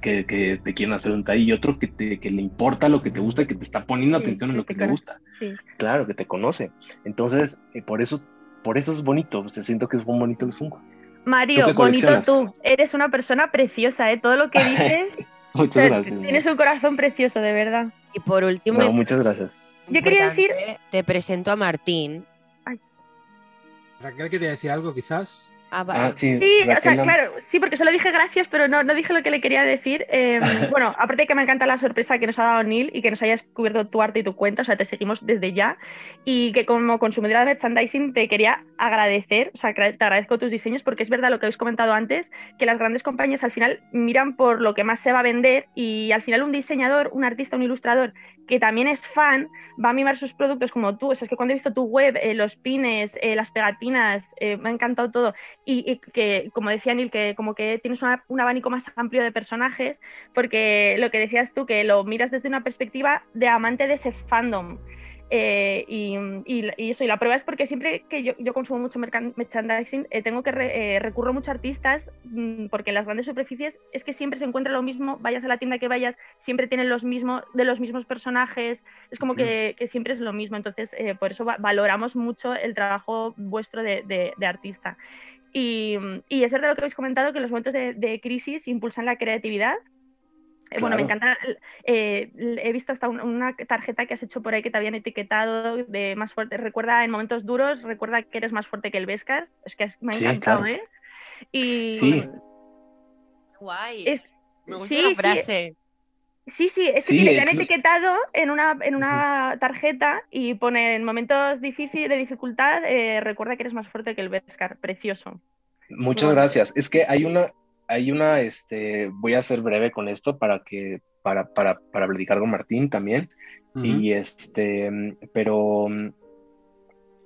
que, te quieren hacer un detalle y otro, que, te, que le importa lo que te gusta y que te está poniendo atención en lo que te, gusta. Claro, que te conoce. Entonces, eh, por, eso, por eso es bonito. se siento que es muy bonito el Funko. Mario, bonito tú. Eres una persona preciosa, ¿eh? Todo lo que dices. muchas gracias. Tienes un corazón precioso, de verdad. Y por último. muchas gracias. Yo quería decir. Te presento a Martín, Raquel quería decir algo, quizás. Ah, ah, sí, o sea, claro, sí, porque solo dije gracias, pero no, no dije lo que le quería decir. Em, bueno, aparte de que me encanta la sorpresa que nos ha dado Neil y que nos hayas descubierto tu arte y tu cuenta, o sea, te seguimos desde ya. Y que como consumidora de merchandising te quería agradecer, o sea, te agradezco tus diseños porque es verdad lo que habéis comentado antes, que las grandes compañías al final miran por lo que más se va a vender y al final un diseñador, un artista, un ilustrador que también es fan, va a mimar sus productos como tú. O sea, es que cuando he visto tu web, eh, los pines, eh, las pegatinas, eh, me ha encantado todo. Y, que, como decía Neil, que como que tienes un abanico más amplio de personajes, porque lo que decías tú, que lo miras desde una perspectiva de amante de ese fandom. Eh, y, eso, y la prueba es porque siempre que yo, consumo mucho merchandising, eh, tengo que eh, recurro mucho a artistas, mm, porque en las grandes superficies es que siempre se encuentra lo mismo, vayas a la tienda que vayas, siempre tienen los mismos, de los mismos personajes, es como que, siempre es lo mismo, entonces por eso valoramos mucho el trabajo vuestro de, artista. Y, y, es verdad lo que habéis comentado, que los momentos de crisis impulsan la creatividad eh, bueno, me encanta. Eh, he visto hasta una tarjeta que has hecho por ahí que te habían etiquetado de más fuerte. Recuerda en momentos duros, recuerda que eres más fuerte que el Vescar. Es que me ha encantado, ¿eh? Y. Sí. Guay. me gusta sí, la frase. Sí. Sí, es que te han etiquetado en una, en una tarjeta y pone en momentos difíciles de dificultad, eh, recuerda que eres más fuerte que el Vescar. Precioso. Muchas gracias. Es que hay una, hay una, este, voy a ser breve con esto para que, para, para, para platicar con Martín también. Y este, pero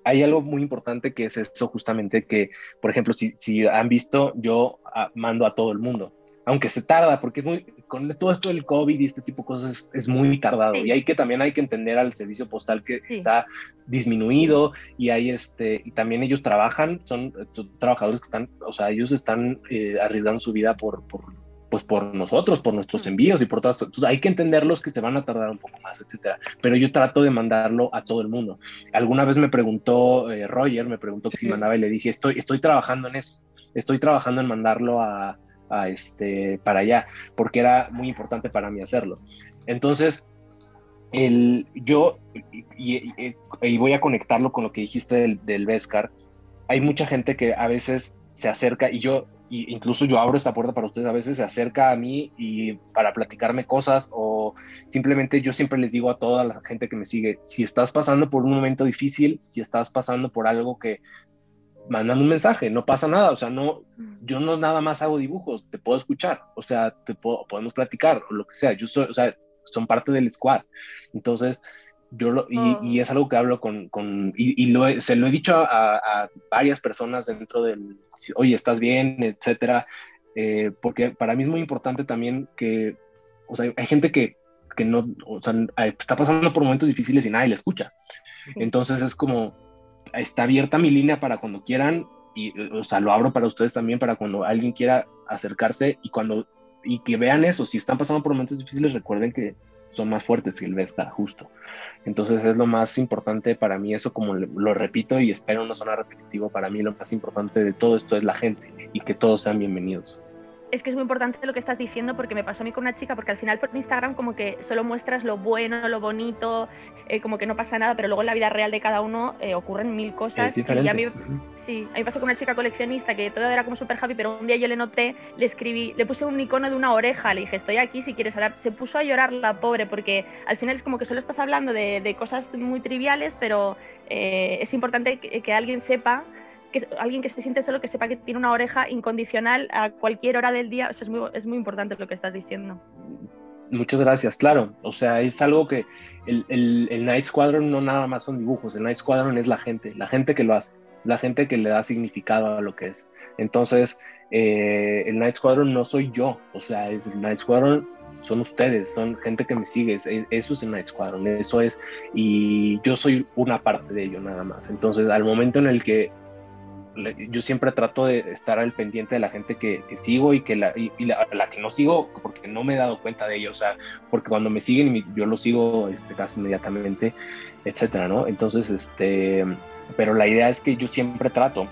hay algo muy importante que es eso justamente que, por ejemplo, si, si han visto, yo ah, mando a todo el mundo aunque se tarda, porque es muy, con todo esto del COVID y este tipo de cosas es, muy tardado. Y hay que también hay que entender al servicio postal que está disminuido y hay este, y también ellos trabajan, son, trabajadores que están, o sea, ellos están eh, arriesgando su vida por, por, pues por nosotros, por nuestros envíos y por todas. Entonces hay que entenderlos que se van a tardar un poco más, etcétera. Pero yo trato de mandarlo a todo el mundo. Alguna vez me preguntó eh, Roger, me preguntó si mandaba y le dije, estoy, estoy trabajando en eso. Estoy trabajando en mandarlo a, este, para allá, porque era muy importante para mí hacerlo. Entonces, el, yo, y, voy a conectarlo con lo que dijiste del, del Vescar, hay mucha gente que a veces se acerca y yo, incluso yo abro esta puerta para ustedes, a veces se acerca a mí y para platicarme cosas o simplemente yo siempre les digo a toda la gente que me sigue, si estás pasando por un momento difícil, si estás pasando por algo que mandan un mensaje, no pasa nada, o sea, no, yo no nada más hago dibujos, te puedo escuchar, o sea, te podemos platicar, o lo que sea, yo soy, o sea, son parte del squad, entonces, yo lo, y, y, oh. es algo que hablo con, con y, lo se lo he dicho a, varias personas dentro del, oye, ¿estás bien?, etcétera, eh, porque para mí es muy importante también que, o sea, hay gente que, que no, o sea, está pasando por momentos difíciles y nadie le escucha, entonces es como, está abierta mi línea para cuando quieran y, o sea, lo abro para ustedes también para cuando alguien quiera acercarse y cuando y que vean eso, si están pasando por momentos difíciles, recuerden que son más fuertes que el Vesca, justo. Entonces es lo más importante para mí, eso como lo repito y espero no sonar repetitivo, para mí lo más importante de todo esto es la gente y que todos sean bienvenidos es que es muy importante lo que estás diciendo porque me pasó a mí con una chica, porque al final por Instagram como que solo muestras lo bueno, lo bonito, eh, como que no pasa nada, pero luego en la vida real de cada uno eh, ocurren mil cosas. y a mí, sí, a mí pasó con una chica coleccionista que todo era como súper happy, pero un día yo le noté, le escribí, le puse un icono de una oreja, le dije, estoy aquí si quieres hablar. Se puso a llorar la pobre porque al final es como que solo estás hablando de, de cosas muy triviales, pero eh, es importante que, que alguien sepa que alguien que se siente solo que sepa que tiene una oreja incondicional a cualquier hora del día. es, muy, es muy importante lo que estás diciendo. Muchas gracias, claro. O sea, es algo que el, el, Night Squadron no nada más son dibujos, el Night Squadron es la gente, la gente que lo hace, la gente que le da significado a lo que es. Entonces, eh, el Night Squadron no soy yo, o sea, el Night Squadron son ustedes, son gente que me sigue, eso es el Night Squadron, eso es, y yo soy una parte de ello nada más. Entonces, al momento en el que yo siempre trato de estar al pendiente de la gente que, sigo y que la, y, la, que no sigo porque no me he dado cuenta de ello, o sea, porque cuando me siguen yo lo sigo este, casi inmediatamente, etcétera, ¿no? Entonces, este, pero la idea es que yo siempre trato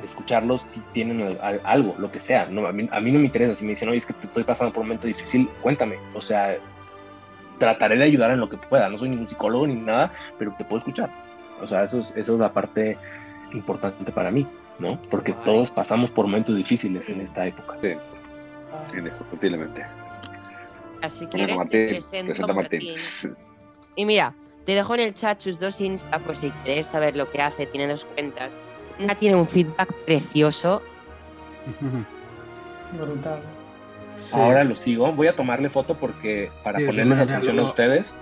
de escucharlos si tienen algo, lo que sea, no, a, mí, a mí no me interesa, si me dicen, oye, es que te estoy pasando por un momento difícil, cuéntame, o sea, trataré de ayudar en lo que pueda, no soy ningún psicólogo ni nada, pero te puedo escuchar, o sea, eso es, eso es la parte importante para mí, ¿no? Porque todos pasamos por momentos difíciles en esta época. Sí, indiscutiblemente. Así que bueno, Martín, Martín. Y mira, te dejo en el chat sus dos Insta por si quieres saber lo que hace. Tiene dos cuentas. Una tiene un feedback precioso. Brutal. Ahora lo sigo. Voy a tomarle foto porque para ponerles atención a ustedes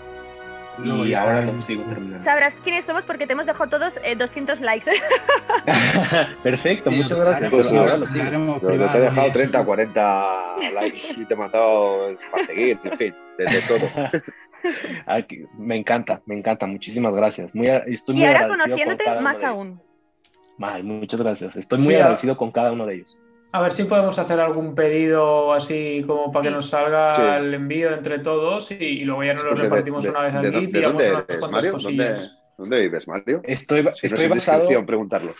y ahora lo sigo terminando. Sabrás quiénes somos porque te hemos dejado todos 200 eh, likes. Perfecto, muchas gracias. Pues ahora lo sigo. te he dejado 30, 40 likes y te he mandado para seguir, en fin, desde todo. me encanta, me encanta. Muchísimas gracias. Muy, estoy muy y ahora conociéndote más aún. Mal, muchas gracias. Estoy muy agradecido con cada uno de ellos. A ver si podemos hacer algún pedido así como para que nos salga el envío entre todos y, luego ya nos lo repartimos una vez aquí y tiramos unas cuantas cosillas. ¿Dónde, vives, Mario? Estoy, estoy basado. preguntarlo.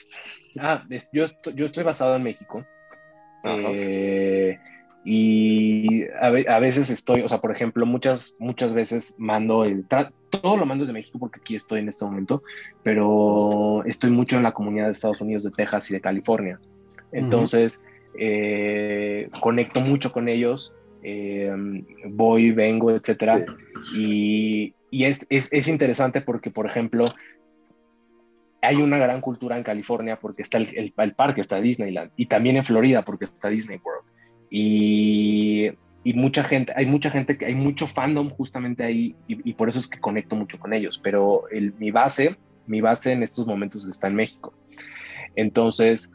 Ah, yo, estoy, yo estoy basado en México. Eh, y a, veces estoy, o sea, por ejemplo, muchas, muchas veces mando el. Todo lo mando desde México porque aquí estoy en este momento, pero estoy mucho en la comunidad de Estados Unidos, de Texas y de California. Entonces, eh, conecto mucho con ellos, eh, voy, vengo, etcétera. Y, es, es, interesante porque, por ejemplo, hay una gran cultura en California porque está el, el, parque, está Disneyland, y también en Florida porque está Disney World. Y, y, mucha gente, hay mucha gente, que hay mucho fandom justamente ahí, y, por eso es que conecto mucho con ellos. Pero el, mi base, mi base en estos momentos está en México. Entonces,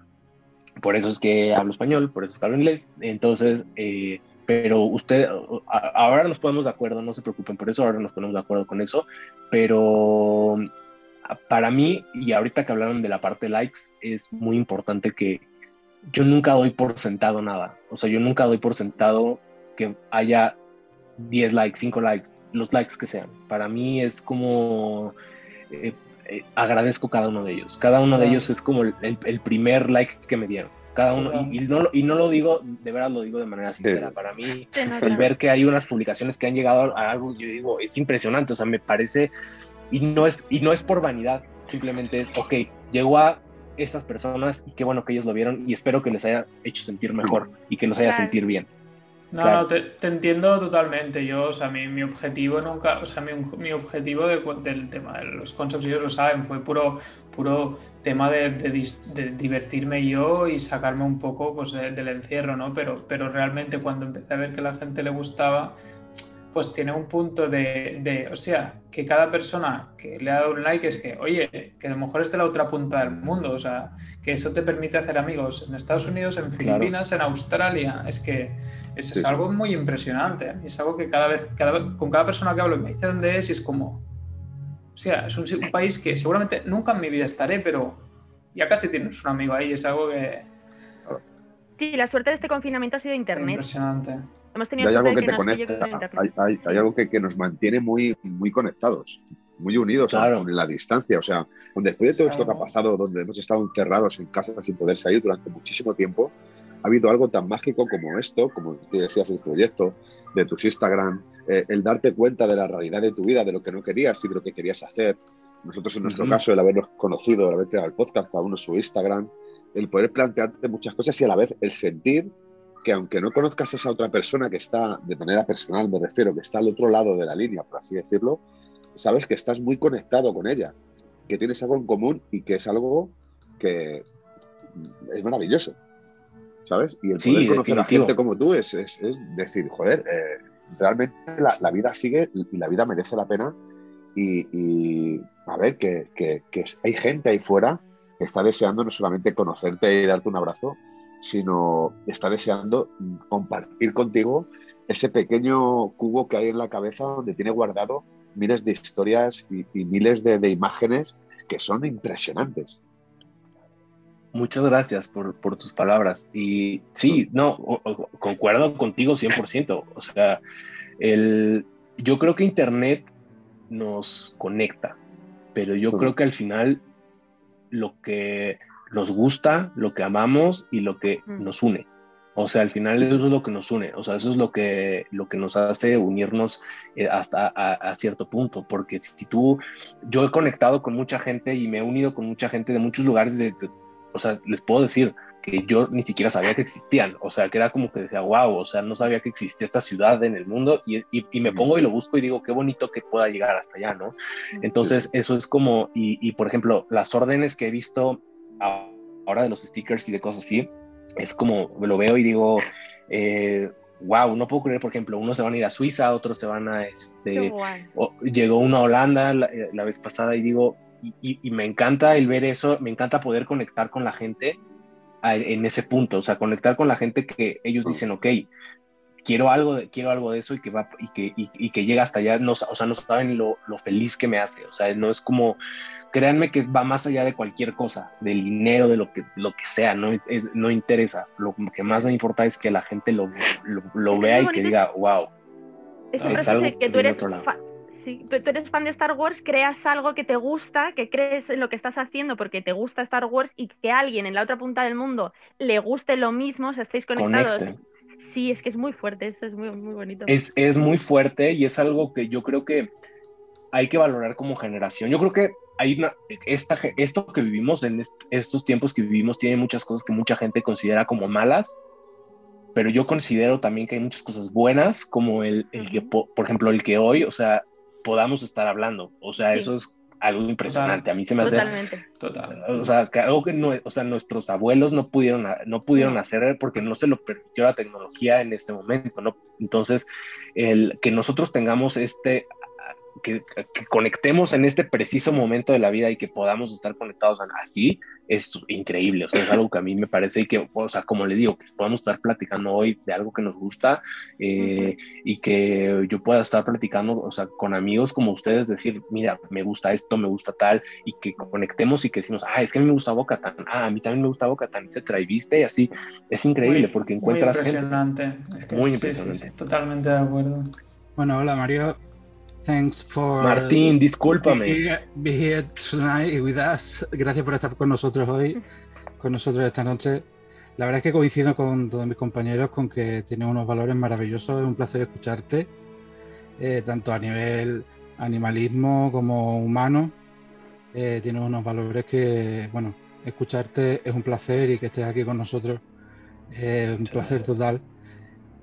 por eso es que hablo español, por eso es que hablo inglés. Entonces, eh, pero usted, ahora nos ponemos de acuerdo, no se preocupen por eso, ahora nos ponemos de acuerdo con eso, pero para mí, y ahorita que hablaron de la parte de likes, es muy importante que yo nunca doy por sentado nada, o sea, yo nunca doy por sentado que haya 10 likes, 5 likes, los likes que sean. Para mí es como... Eh, eh, agradezco cada uno de ellos. Cada uno de ellos es como el, el primer like que me dieron. Cada uno, y, no, y no lo digo, de verdad lo digo de manera sincera, para mí el ver que hay unas publicaciones que han llegado a algo, yo digo, es impresionante, o sea, me parece, y no es, y no es por vanidad, simplemente es, ok, llegó a estas personas y qué bueno que ellos lo vieron y espero que les haya hecho sentir mejor y que los haya sentir bien. No, no, te, entiendo totalmente. Yo, o sea, mi, mi objetivo nunca, o sea, mi, mi objetivo del tema de los conceptos, ellos lo saben, fue puro, puro tema de, de, divertirme yo y sacarme un poco pues, del encierro, ¿no? Pero, pero realmente cuando empecé a ver que a la gente le gustaba, pues tiene un punto de, o sea, que cada persona que le ha dado un like es que, oye, que a lo mejor es de la otra punta del mundo, o sea, que eso te permite hacer amigos en Estados Unidos, en Filipinas, en Australia, es que eso es algo muy impresionante, es algo que cada vez, cada, con cada persona que hablo me dice dónde es y es como, o sea, es un, un país que seguramente nunca en mi vida estaré, pero ya casi tienes un amigo ahí, es algo que Sí, la suerte de este confinamiento ha sido Internet. Impresionante. Hemos tenido hay algo que, te conecta, hay, algo que, nos mantiene muy, muy conectados, muy unidos en la distancia. O sea, después de todo esto que ha pasado, donde hemos estado encerrados en casa sin poder salir durante muchísimo tiempo, ha habido algo tan mágico como esto, como tú decías, el proyecto de tus Instagram, eh, el darte cuenta de la realidad de tu vida, de lo que no querías y de lo que querías hacer. Nosotros, en nuestro caso, el habernos conocido, el haber creado el podcast, cada uno su Instagram, el poder plantearte muchas cosas y a la vez el sentir que aunque no conozcas a esa otra persona que está, de manera personal me refiero, que está al otro lado de la línea, por así decirlo, sabes que estás muy conectado con ella, que tienes algo en común y que es algo que es maravilloso, ¿sabes? Y el poder conocer a gente como tú es, es, decir, joder, eh, realmente la, vida sigue y la vida merece la pena y, a ver, que, que hay gente ahí fuera está deseando no solamente conocerte y darte un abrazo, sino está deseando compartir contigo ese pequeño cubo que hay en la cabeza donde tiene guardado miles de historias y, miles de, imágenes que son impresionantes. Muchas gracias por, tus palabras. Y sí, no, concuerdo contigo 100%. O sea, el, yo creo que Internet nos conecta, pero yo creo que al final lo que nos gusta, lo que amamos y lo que nos une. O sea, al final eso es lo que nos une, o sea, eso es lo que, lo que nos hace unirnos eh, hasta a, cierto punto, porque si tú, yo he conectado con mucha gente y me he unido con mucha gente de muchos lugares, de, o sea, les puedo decir, que yo ni siquiera sabía que existían, o sea, que era como que decía, wow, o sea, no sabía que existía esta ciudad en el mundo y, y, me pongo y lo busco y digo, qué bonito que pueda llegar hasta allá, ¿no? Entonces, eso es como, y, y, por ejemplo, las órdenes que he visto ahora de los stickers y de cosas así, es como, lo veo y digo, eh, wow, no puedo creer, por ejemplo, unos se van a ir a Suiza, otros se van a, este, llegó uno a Holanda la, la, vez pasada y digo, y, y, me encanta el ver eso, me encanta poder conectar con la gente en ese punto, o sea, conectar con la gente que ellos dicen, ok, quiero algo de, quiero algo de eso y que va y que, y, que llega hasta allá, no, o sea, no saben lo, lo, feliz que me hace, o sea, no es como, créanme que va más allá de cualquier cosa, del dinero, de lo que, lo que sea, no, no interesa, lo que más me importa es que la gente lo, lo, vea y que diga, wow. Es un proceso que tú eres tú, eres fan de Star Wars, creas algo que te gusta, que crees en lo que estás haciendo porque te gusta Star Wars y que a alguien en la otra punta del mundo le guste lo mismo, o sea, estáis conectados. Sí, es que es muy fuerte, esto es muy, muy bonito. Es, es muy fuerte y es algo que yo creo que hay que valorar como generación. Yo creo que hay una, esta, esto que vivimos en estos tiempos que vivimos tiene muchas cosas que mucha gente considera como malas, pero yo considero también que hay muchas cosas buenas, como el, el que, por ejemplo, el que hoy, o sea, podamos estar hablando. O sea, eso es, algo impresionante. A mí se me hace. Total. O sea, algo que no, o sea, nuestros abuelos no pudieron, no pudieron hacer porque no se lo permitió la tecnología en este momento, ¿no? Entonces, el que nosotros tengamos este que, conectemos en este preciso momento de la vida y que podamos estar conectados así es increíble. O sea, es algo que a mí me parece y que, o sea, como le digo, que podamos estar platicando hoy de algo que nos gusta eh, y que yo pueda estar platicando, o sea, con amigos como ustedes, decir, mira, me gusta esto, me gusta tal, y que conectemos y que decimos, ah, es que a mí me gusta Boca Tan, ah, a mí también me gusta Boca Tan, etcétera, y viste, y así, es increíble porque encuentras. Muy impresionante. muy impresionante. totalmente de acuerdo. Bueno, hola Mario, Thanks for Martín, discúlpame. Be here, tonight with us. Gracias por estar con nosotros hoy, con nosotros esta noche. La verdad es que coincido con todos mis compañeros con que tienes unos valores maravillosos. Es un placer escucharte, eh, tanto a nivel animalismo como humano. Eh, tienes unos valores que, bueno, escucharte es un placer y que estés aquí con nosotros es un placer total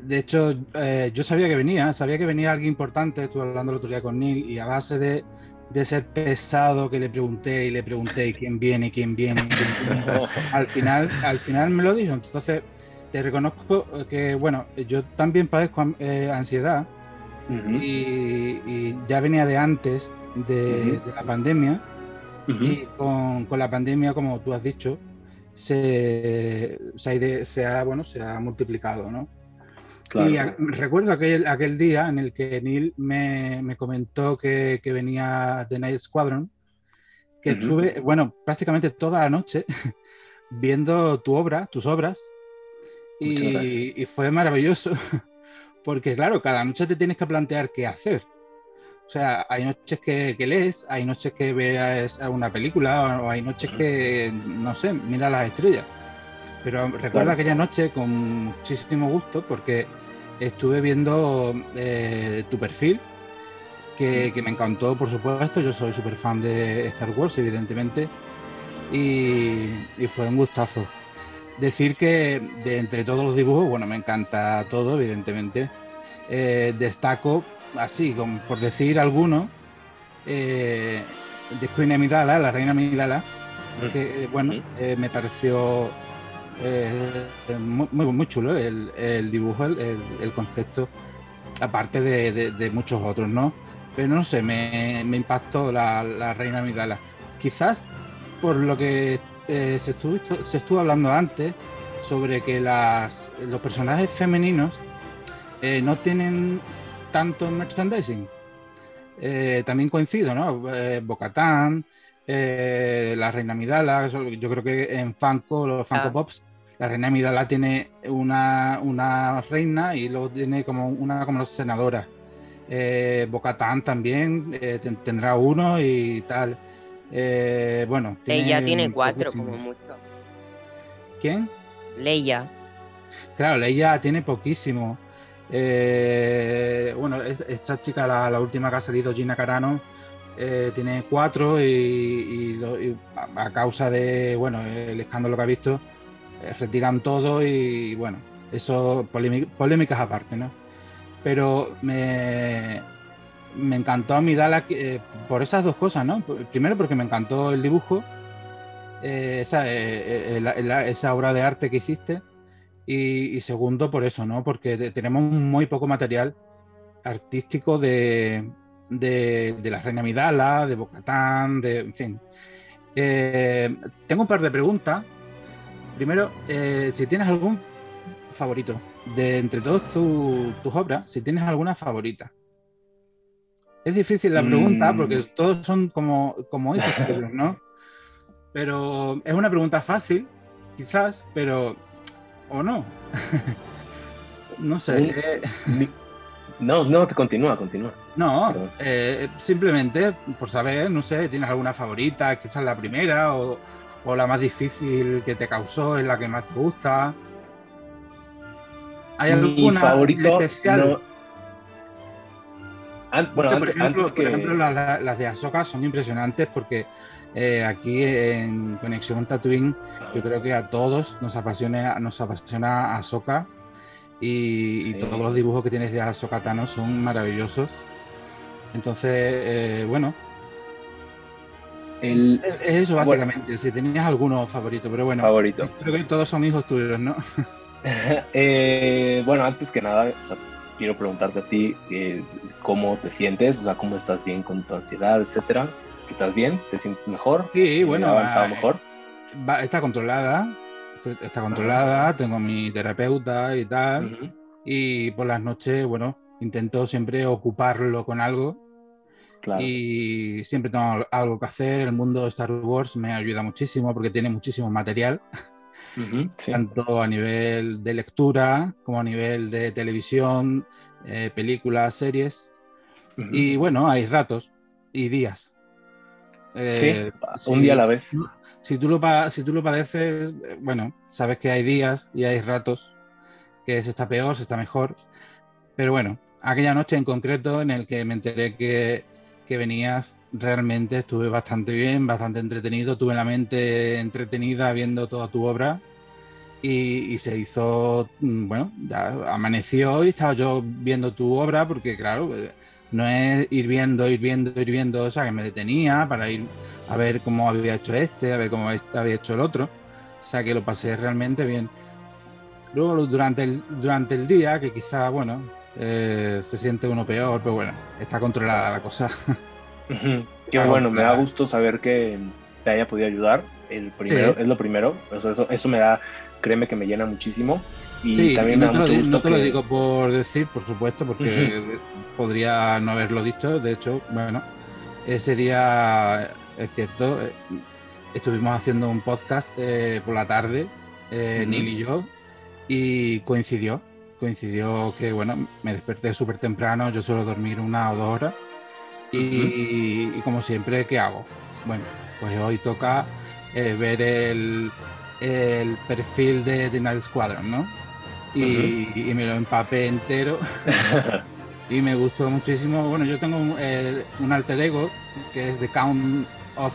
de hecho, eh, yo sabía que venía, sabía que venía alguien importante, estuve hablando el otro día con Neil, y a base de, de ser pesado que le pregunté y le pregunté quién viene, quién viene, al, final, al final me lo dijo. Entonces, te reconozco que, bueno, yo también padezco eh, ansiedad y, ya venía de antes de, la pandemia, y con, con, la pandemia, como tú has dicho, se, se, ha, bueno, se ha multiplicado, ¿no? Y recuerdo aquel, aquel día en el que Neil me, me comentó que, que, venía The Night Squadron, que estuve, bueno, prácticamente toda la noche viendo tu obra, tus obras, y, y, fue maravilloso, porque claro, cada noche te tienes que plantear qué hacer. O sea, hay noches que, que lees, hay noches que ves una película, o hay noches que, no sé, mira las estrellas. Pero recuerdo aquella noche con muchísimo gusto porque estuve viendo eh, tu perfil, que, me encantó, por supuesto. Yo soy súper fan de Star Wars, evidentemente, y, fue un gustazo. Decir que de entre todos los dibujos, bueno, me encanta todo, evidentemente. Eh, destaco, así, por decir alguno, eh, de Queen Amidala, la reina Amidala, que, bueno, me pareció eh, muy, muy, chulo el, el dibujo, el, el, concepto, aparte de, de, muchos otros, ¿no? Pero no sé, me, me impactó la, la, Reina Midala. Quizás por lo que eh, se, estuvo, se estuvo hablando antes sobre que las, los personajes femeninos eh, no tienen tanto merchandising. también coincido, ¿no? Bocatán, eh, la reina Midala, yo creo que en Funko, los Funko ah. Pops, la reina Midala tiene una, una, reina y luego tiene como una como senadora. Eh, Bocatán también eh, tendrá uno y tal. Eh, bueno, Leia tiene cuatro como mucho. ¿Quién? Leia. Claro, Leia tiene poquísimo. bueno, esta chica, la, última que ha salido, Gina Carano, eh, tiene cuatro y, a causa de bueno el escándalo que ha visto eh, retiran todo y bueno eso polémicas aparte no pero me, me encantó a mi Dala eh, por esas dos cosas no primero porque me encantó el dibujo esa, esa, obra de arte que hiciste y, segundo por eso no porque tenemos muy poco material artístico de, de, la Reina Midala, de Bocatán, de, en fin. Eh, tengo un par de preguntas. Primero, eh, si tienes algún favorito de entre todas tus obras, si tienes alguna favorita. Es difícil la pregunta mm. porque todos son como, como ¿no? Pero es una pregunta fácil, quizás, pero. o no. no sé. Eh, no, no, continúa, continúa. No, eh, simplemente por saber, no sé, ¿tienes alguna favorita? Quizás la primera o, la más difícil que te causó, es la que más te gusta. ¿Hay alguna favorito, especial? bueno, por ejemplo, las, de Ahsoka son impresionantes porque eh, aquí en Conexión Tatooine yo creo que a todos nos apasiona, nos apasiona Ahsoka y, todos los dibujos que tienes de Ahsoka son maravillosos. Entonces, eh, bueno, El, es eso básicamente, si tenías alguno favorito, pero bueno. Favorito. Creo que todos son hijos tuyos, ¿no? Eh, bueno, antes que nada, quiero preguntarte a ti eh, cómo te sientes, o sea, cómo estás bien con tu ansiedad, etcétera. ¿Estás bien? ¿Te sientes mejor? Sí, bueno. avanzado mejor? está controlada, está controlada, tengo mi terapeuta y tal. Y por las noches, bueno, intento siempre ocuparlo con algo. Y siempre tengo algo que hacer. El mundo de Star Wars me ayuda muchísimo porque tiene muchísimo material. tanto a nivel de lectura como a nivel de televisión, eh, películas, series. Y bueno, hay ratos y días. Eh, sí, un día a la vez. Si tú, lo, si tú lo padeces, eh, bueno, sabes que hay días y hay ratos que se está peor, se está mejor. Pero bueno, aquella noche en concreto en el que me enteré que, que venías, realmente estuve bastante bien, bastante entretenido, tuve la mente entretenida viendo toda tu obra y, se hizo, mm, bueno, amaneció y estaba yo viendo tu obra porque claro, eh, no es ir viendo, ir viendo, ir viendo, o sea, que me detenía para ir a ver cómo había hecho este, a ver cómo había hecho el otro, o sea, que lo pasé realmente bien. Luego durante el, durante el día, que quizá, bueno, eh, se siente uno peor, pero bueno, está controlada la cosa. Qué bueno, me da gusto saber que te haya podido ayudar. El primero, Es lo primero, eso, eso me da, créeme que me llena muchísimo. Y también me da mucho gusto. No te lo digo por decir, por supuesto, porque podría no haberlo dicho. De hecho, bueno, ese día, es cierto, eh, estuvimos haciendo un podcast eh, por la tarde, eh, Neil y yo, y coincidió coincidió que, bueno, me desperté súper temprano, yo suelo dormir una o dos horas. Y, como siempre, ¿qué hago? Bueno, pues hoy toca eh, ver el, el, perfil de The Night Squadron, ¿no? Y, me lo empapé entero. y me gustó muchísimo. Bueno, yo tengo un, un alter ego que es The Count of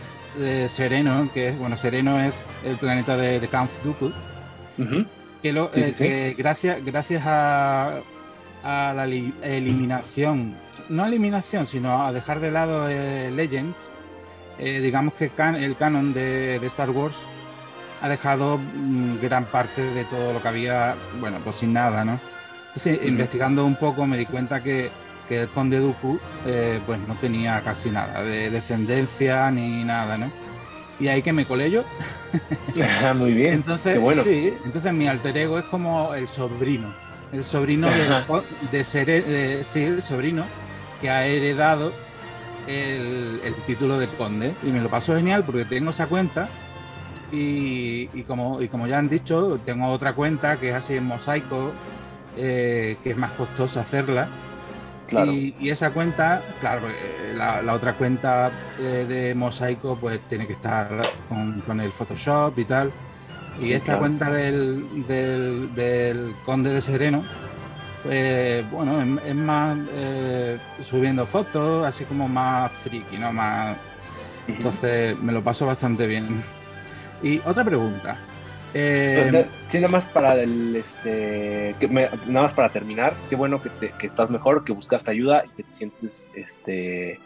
Sereno, que es, bueno, Sereno es el planeta de The Count Dooku que, lo, eh, gracias, gracias a, a, la eliminación, no eliminación, sino a dejar de lado eh, Legends, eh, digamos que el canon de, Star Wars ha dejado mm, gran parte de todo lo que había, bueno, pues sin nada, ¿no? Entonces, investigando un poco me di cuenta que, que el conde Dooku pues no tenía casi nada de descendencia ni nada, ¿no? Y ahí que me colé yo. Ah, muy bien. Entonces, bueno. sí, entonces mi alter ego es como el sobrino. El sobrino de, ser, sí, el sobrino que ha heredado el, título de conde. Y me lo paso genial porque tengo esa cuenta. Y, como, y como ya han dicho, tengo otra cuenta que es así en mosaico, eh, que es más costosa hacerla y, esa cuenta, claro, eh, la, otra cuenta eh, de, Mosaico pues tiene que estar con, el Photoshop y tal. Y esta cuenta del, del, Conde de Sereno, pues bueno, es, más eh, subiendo fotos, así como más friki, ¿no? Más... Entonces me lo paso bastante bien. Y otra pregunta. Eh, sí, nada más para el, este, nada más para terminar, qué bueno que, te, que, estás mejor, que buscaste ayuda y que te sientes, este,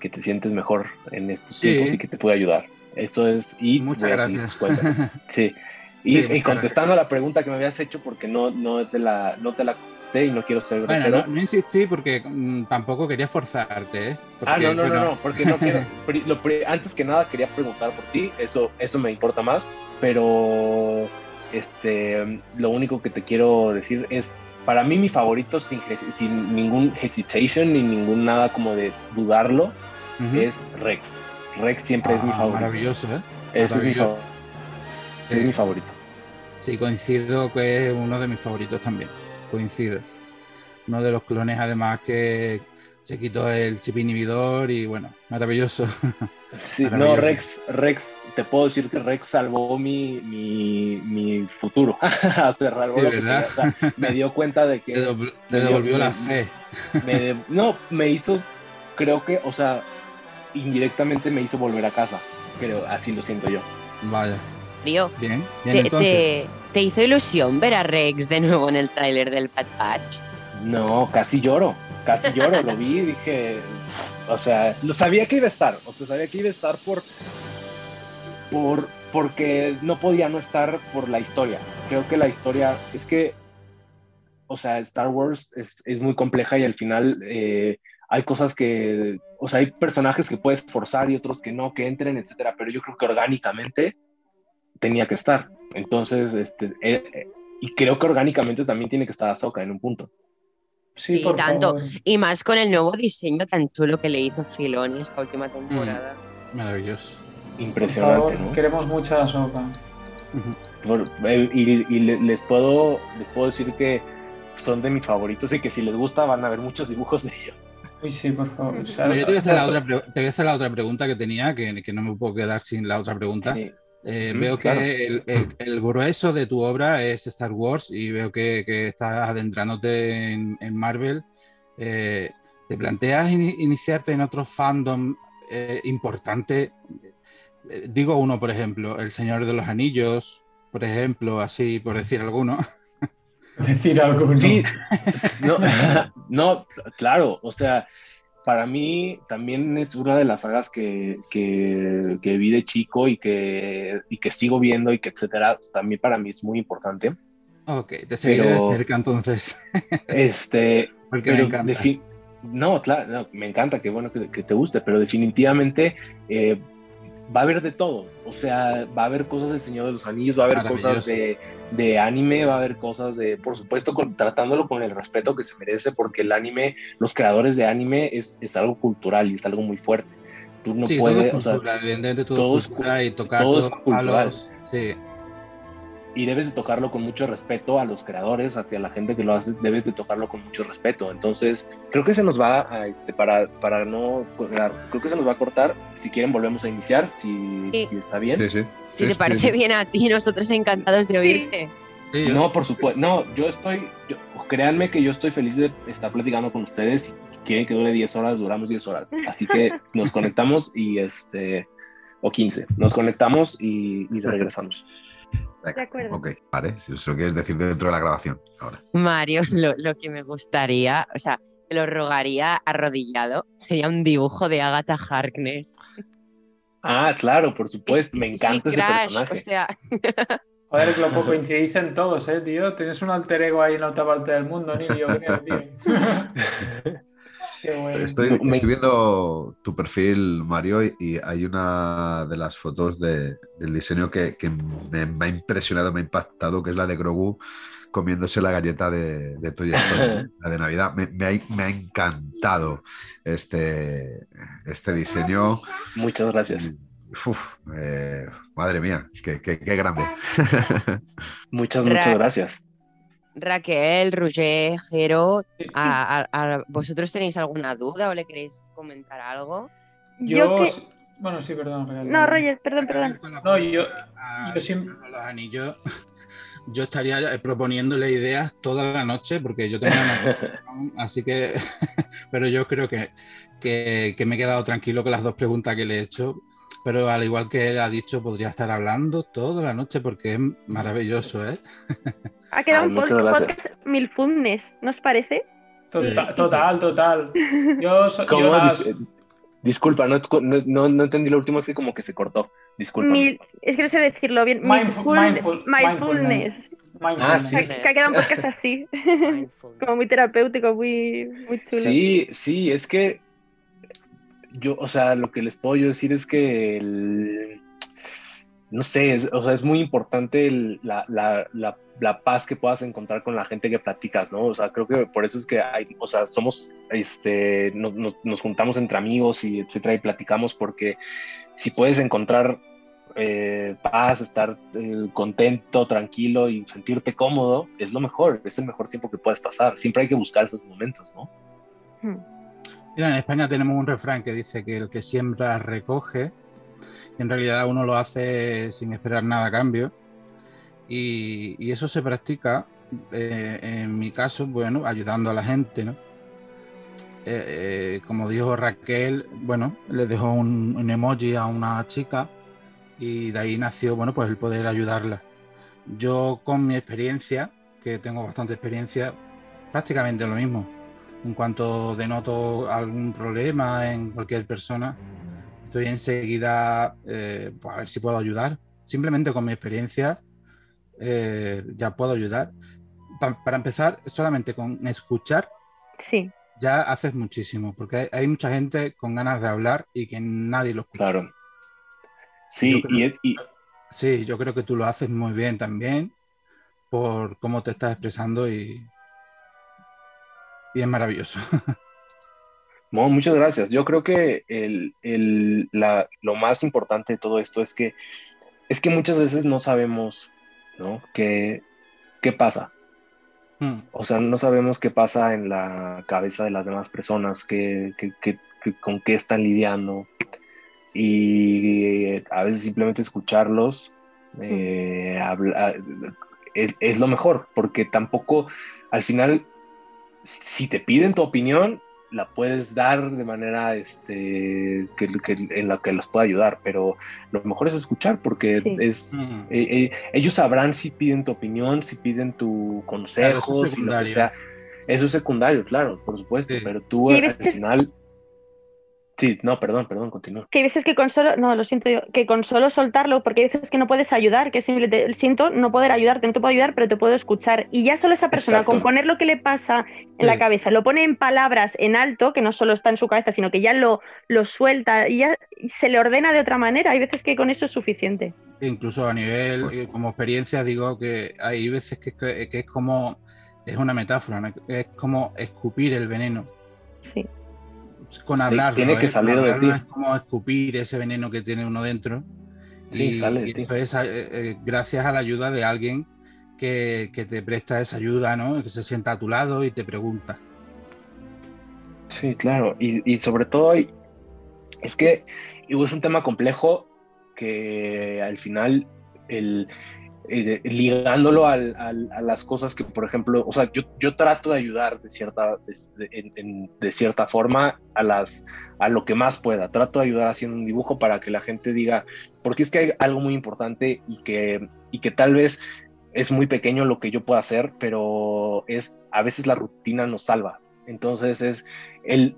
que te sientes mejor en estos tiempos y que te puede ayudar. Eso es y muchas gracias. Sí. Y, contestando a la pregunta que me habías hecho, porque no, no te la, no te la y no quiero ser grosero. no, insistí porque mm, tampoco quería forzarte. ¿eh? ah, no, no, no, no, porque no quiero. antes que nada quería preguntar por ti, eso, eso me importa más, pero este, lo único que te quiero decir es, para mí mi favorito sin, sin ningún hesitation ni ningún nada como de dudarlo es Rex. Rex siempre es mi ah, favorito. Maravilloso, ¿eh? es mi favorito. Es mi favorito. Sí, coincido que es uno de mis favoritos también coincide. Uno de los clones, además, que se quitó el chip inhibidor y bueno, maravilloso. Sí, no, Rex, Rex, te puedo decir que Rex salvó mi, mi, mi futuro. me dio cuenta de que. Te, devolvió la fe. no, me hizo, creo que, o sea, indirectamente me hizo volver a casa. Creo, así lo siento yo. Vaya. Bien, bien entonces. ¿Te hizo ilusión ver a Rex de nuevo en el tráiler del Pat Patch? No, casi lloro. casi lloro, lo vi y dije, o sea, lo sabía que iba a estar, o sea, sabía que iba a estar por, por, porque no podía no estar por la historia. Creo que la historia, es que, o sea, Star Wars es, es muy compleja y al final eh, hay cosas que, o sea, hay personajes que puedes forzar y otros que no, que entren, etcétera, pero yo creo que orgánicamente tenía que estar. Entonces, este, eh, eh, y creo que orgánicamente también tiene que estar Ahsoka en un punto. Sí, y tanto. Y más con el nuevo diseño tan chulo que le hizo Filoni esta última temporada. Mm, maravilloso. Impresionante. Queremos mucha Ahsoka. Eh, y, les, puedo, les puedo decir que son de mis favoritos y que si les gusta van a ver muchos dibujos de ellos. Uy, sí, por favor. te, voy a hacer la otra, pregunta que tenía, que, no me puedo quedar sin la otra pregunta. Eh, veo que el, grueso de tu obra es Star Wars y veo que, estás adentrándote en, Marvel. Eh, ¿Te planteas iniciarte en otro fandom eh, importante? digo uno, por ejemplo, El Señor de los Anillos, por ejemplo, así por decir alguno. Decir algo. Sí, no, no, claro, o sea, para mí también es una de las sagas que, que, que, vi de chico y que, y que sigo viendo y que etcétera, también para mí es muy importante. Ok, te seguiré de cerca entonces. Este, Porque me encanta. No, claro, me encanta, qué bueno que, que, te guste, pero definitivamente eh, va a haber de todo. O sea, va a haber cosas del Señor de los Anillos, va a haber cosas de, de, anime, va a haber cosas de, por supuesto, tratándolo con el respeto que se merece, porque el anime, los creadores de anime es, es algo cultural y es algo muy fuerte. Tú no puedes, todo o sea, evidentemente todo, es cultura y tocar todo, es cultural. sí y debes de tocarlo con mucho respeto a los creadores, a la gente que lo hace, debes de tocarlo con mucho respeto. Entonces, creo que se nos va a, este, para, para no, creo que se nos va a cortar. Si quieren, volvemos a iniciar, si, si está bien. Sí, sí. Si te parece bien a ti, nosotros encantados de oírte. no, por supuesto, no, yo estoy, créanme que yo estoy feliz de estar platicando con ustedes. Si quieren que dure 10 horas, duramos 10 horas. Así que nos conectamos y este, o 15, nos conectamos y, y regresamos. De acuerdo. Ok, vale, si eso lo quieres decir dentro de la grabación ahora. Mario, lo, que me gustaría, o sea, te lo rogaría arrodillado, sería un dibujo de Agatha Harkness. Ah, claro, por supuesto, me encanta ese personaje. O sea... Joder, lo coincidís en todos, ¿eh, tío? Tienes un alter ego ahí en la otra parte del mundo, Nilio. tío. Estoy, viendo tu perfil, Mario, y hay una de las fotos del diseño que, me, ha impresionado, me ha impactado, que es la de Grogu comiéndose la galleta de, de Toy Story, la de Navidad. Me, ha, encantado este, este diseño. Muchas gracias. Eh, madre mía, qué, grande. muchas, muchas gracias. Raquel, Roger, Jero, a, ¿vosotros tenéis alguna duda o le queréis comentar algo? Yo, bueno, sí, perdón. No, Roger, perdón, perdón. No, yo, yo siempre... Los anillos, yo estaría proponiéndole ideas toda la noche porque yo tengo una... así que, pero yo creo que, que, que me he quedado tranquilo con las dos preguntas que le he hecho pero al igual que él ha dicho, podría estar hablando toda la noche porque es maravilloso, ¿eh? Ha quedado un podcast mil fundes, ¿nos parece? Total, total. Yo, Disculpa, no, no, entendí lo último, es que como que se cortó. Disculpa. Es que no sé decirlo bien. mindful, mindfulness. Ah, sí. Que ha quedado un podcast así. como muy terapéutico, muy, muy chulo. Sí, sí, es que yo, o sea, lo que les puedo yo decir es que no sé, es, o sea, es muy importante la, la, la, paz que puedas encontrar con la gente que platicas, ¿no? O sea, creo que por eso es que hay, o sea, somos, este, nos juntamos entre amigos y etcétera y platicamos porque si puedes encontrar eh, paz, estar eh, contento, tranquilo y sentirte cómodo, es lo mejor, es el mejor tiempo que puedes pasar. Siempre hay que buscar esos momentos, ¿no? Hmm. Mira, en España tenemos un refrán que dice que el que siembra recoge. Y en realidad uno lo hace sin esperar nada a cambio. Y, eso se practica, eh, en mi caso, bueno, ayudando a la gente, ¿no? Eh, eh, como dijo Raquel, bueno, le dejó un, emoji a una chica y de ahí nació, bueno, pues el poder ayudarla. Yo con mi experiencia, que tengo bastante experiencia, prácticamente lo mismo En cuanto denoto algún problema en cualquier persona, estoy enseguida eh, pues, a ver si puedo ayudar. Simplemente con mi experiencia eh, ya puedo ayudar. para empezar, solamente con escuchar, sí. ya haces muchísimo, porque hay, mucha gente con ganas de hablar y que nadie lo escucha. Claro. Sí, y, sí, yo creo que tú lo haces muy bien también por cómo te estás expresando y, y es maravilloso. muchas gracias. Yo creo que lo más importante de todo esto es que, es que muchas veces no sabemos ¿no? ¿Qué, qué pasa? Hmm. O sea, no sabemos qué pasa en la cabeza de las demás personas, qué, con qué están lidiando. Y a veces simplemente escucharlos eh, es, es, lo mejor, porque tampoco, al final, si te piden tu opinión, la puedes dar de manera este, que, en la que los pueda ayudar, pero lo mejor es escuchar porque es eh, eh, ellos sabrán si piden tu opinión, si piden tu consejo, si lo que sea. Eso es secundario, claro, por supuesto, pero tú al final Sí, no, perdón, perdón, continúa. Que hay veces que con solo, no, lo siento yo, que con solo soltarlo, porque hay veces que no puedes ayudar, que simplemente siento no poder ayudarte, no te puedo ayudar, pero te puedo escuchar. Y ya solo esa persona, con poner lo que le pasa en la cabeza, lo pone en palabras en alto, que no solo está en su cabeza, sino que ya lo, lo suelta y ya se le ordena de otra manera. Hay veces que con eso es suficiente. Incluso a nivel, eh, como experiencia, digo que hay veces que, que es como, es una metáfora, es como escupir el veneno. Sí con hablar. tiene que ¿eh? salir de ti. Es como escupir ese veneno que tiene uno dentro. Sí, sale de Eso es eh, eh, gracias a la ayuda de alguien que, te presta esa ayuda, ¿no? Que se sienta a tu lado y te pregunta. Sí, claro. Y, y sobre todo es que es un tema complejo que al final el, eh, ligándolo a las cosas que, por ejemplo, o sea, yo, yo trato de ayudar de cierta, de, de, cierta forma a, las, a lo que más pueda. Trato de ayudar haciendo un dibujo para que la gente diga, porque es que hay algo muy importante y que, y que tal vez es muy pequeño lo que yo puedo hacer, pero es a veces la rutina nos salva. Entonces es el,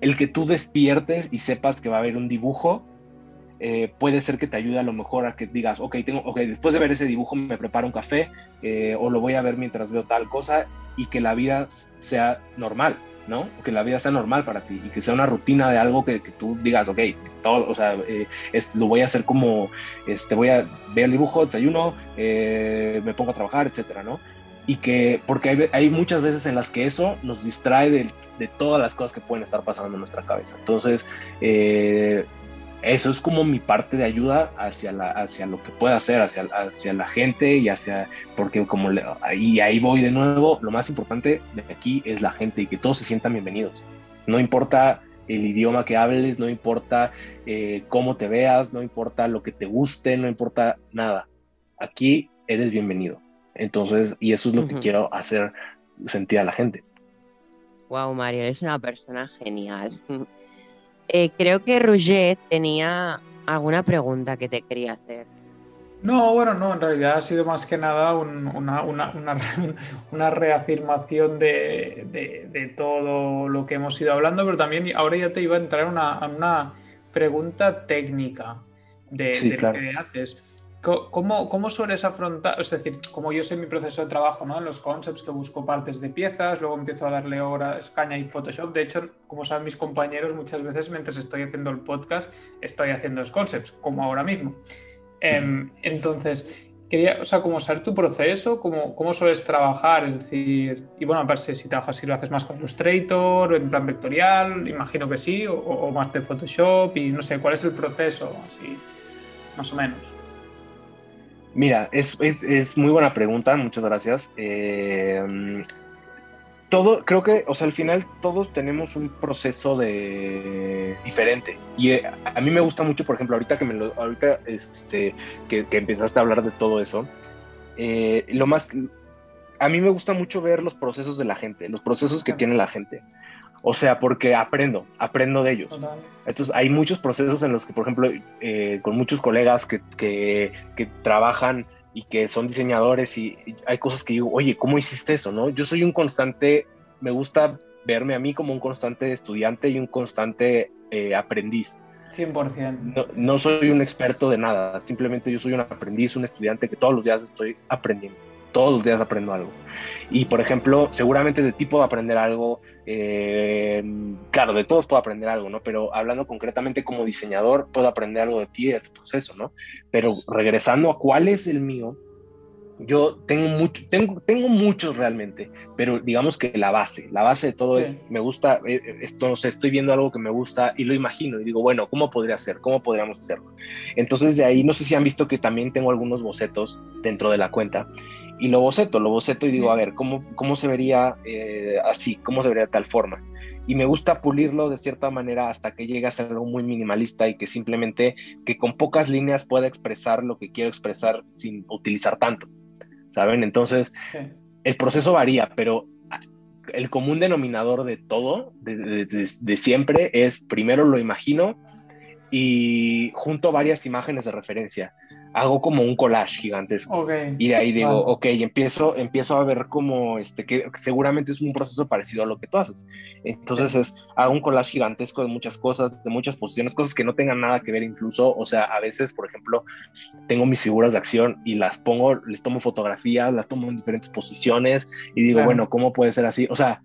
el que tú despiertes y sepas que va a haber un dibujo eh, puede ser que te ayude a lo mejor a que digas, ok, tengo, okay después de ver ese dibujo me preparo un café eh, o lo voy a ver mientras veo tal cosa y que la vida sea normal, ¿no? Que la vida sea normal para ti y que sea una rutina de algo que, tú digas, ok, todo, o sea, eh, es, lo voy a hacer como, este, voy a ver el dibujo, desayuno, me pongo a trabajar, etcétera, ¿no? Y que, porque hay, muchas veces en las que eso nos distrae de, de, todas las cosas que pueden estar pasando en nuestra cabeza. Entonces, eh, eso es como mi parte de ayuda hacia, la, hacia lo que pueda hacer, hacia, hacia la gente y hacia, porque como ahí, ahí voy de nuevo, lo más importante de aquí es la gente y que todos se sientan bienvenidos. No importa el idioma que hables, no importa eh, cómo te veas, no importa lo que te guste, no importa nada. Aquí eres bienvenido. Entonces, y eso es lo que quiero hacer sentir a la gente. Wow, Mario, eres una persona genial. Eh, creo que Roger tenía alguna pregunta que te quería hacer. No, bueno, no, en realidad ha sido más que nada una, una, reafirmación de, todo lo que hemos ido hablando, pero también ahora ya te iba a entrar una, una pregunta técnica de, lo que haces. ¿Cómo, ¿Cómo, sueles afrontar? Es decir, como yo sé mi proceso de trabajo, ¿no? En los concepts que busco partes de piezas, luego empiezo a darle horas, caña y Photoshop. De hecho, como saben mis compañeros, muchas veces mientras estoy haciendo el podcast, estoy haciendo los concepts, como ahora mismo. Em, entonces, quería, o sea, cómo saber tu proceso, cómo, cómo sueles trabajar, es decir, y bueno, a ver si trabajas, si lo haces más con Illustrator, en plan vectorial, imagino que sí, o, o más de Photoshop, y no sé, ¿cuál es el proceso? Así, más o menos. Mira, es, muy buena pregunta, muchas gracias. Eh, todo, creo que, o sea, al final todos tenemos un proceso de diferente. Y eh, a mí me gusta mucho, por ejemplo, ahorita que me lo, ahorita este, que, empezaste a hablar de todo eso, eh, lo más, a mí me gusta mucho ver los procesos de la gente, los procesos que tiene la gente. O sea, porque aprendo, aprendo de ellos. Entonces, hay muchos procesos en los que, por ejemplo, eh, con muchos colegas que, que, trabajan y que son diseñadores y, hay cosas que digo, oye, ¿cómo hiciste eso? ¿no? Yo soy un constante, me gusta verme a mí como un constante estudiante y un constante eh, aprendiz. 100%. No, no, soy un experto de nada, simplemente yo soy un aprendiz, un estudiante que todos los días estoy aprendiendo, todos los días aprendo algo. Y por ejemplo, seguramente de ti puedo aprender algo, eh, claro, de todos puedo aprender algo, ¿no? Pero hablando concretamente como diseñador, puedo aprender algo de ti, de ese proceso, ¿no? Pero regresando a cuál es el mío, yo tengo mucho, tengo, tengo muchos realmente, pero digamos que la base, la base de todo es, me gusta, eh, eh, esto, no sé, estoy viendo algo que me gusta y lo imagino y digo, bueno, ¿cómo podría ser? ¿Cómo podríamos hacerlo? Entonces de ahí, no sé si han visto que también tengo algunos bocetos dentro de la cuenta y lo boceto, lo boceto y digo, a ver, ¿cómo, cómo se vería eh, así? ¿Cómo se vería de tal forma? Y me gusta pulirlo de cierta manera hasta que llegue a ser algo muy minimalista y que simplemente, que con pocas líneas pueda expresar lo que quiero expresar sin utilizar tanto. ¿saben? Entonces, el proceso varía, pero el común denominador de todo, de, siempre, es primero lo imagino y junto varias imágenes de referencia hago como un collage gigantesco. Y de ahí digo, ok, empiezo, empiezo a ver como, este, que seguramente es un proceso parecido a lo que tú haces. Entonces es, hago un collage gigantesco de muchas cosas, de muchas posiciones, cosas que no tengan nada que ver incluso, o sea, a veces, por ejemplo, tengo mis figuras de acción y las pongo, les tomo fotografías, las tomo en diferentes posiciones y digo, bueno, ¿cómo puede ser así? O sea,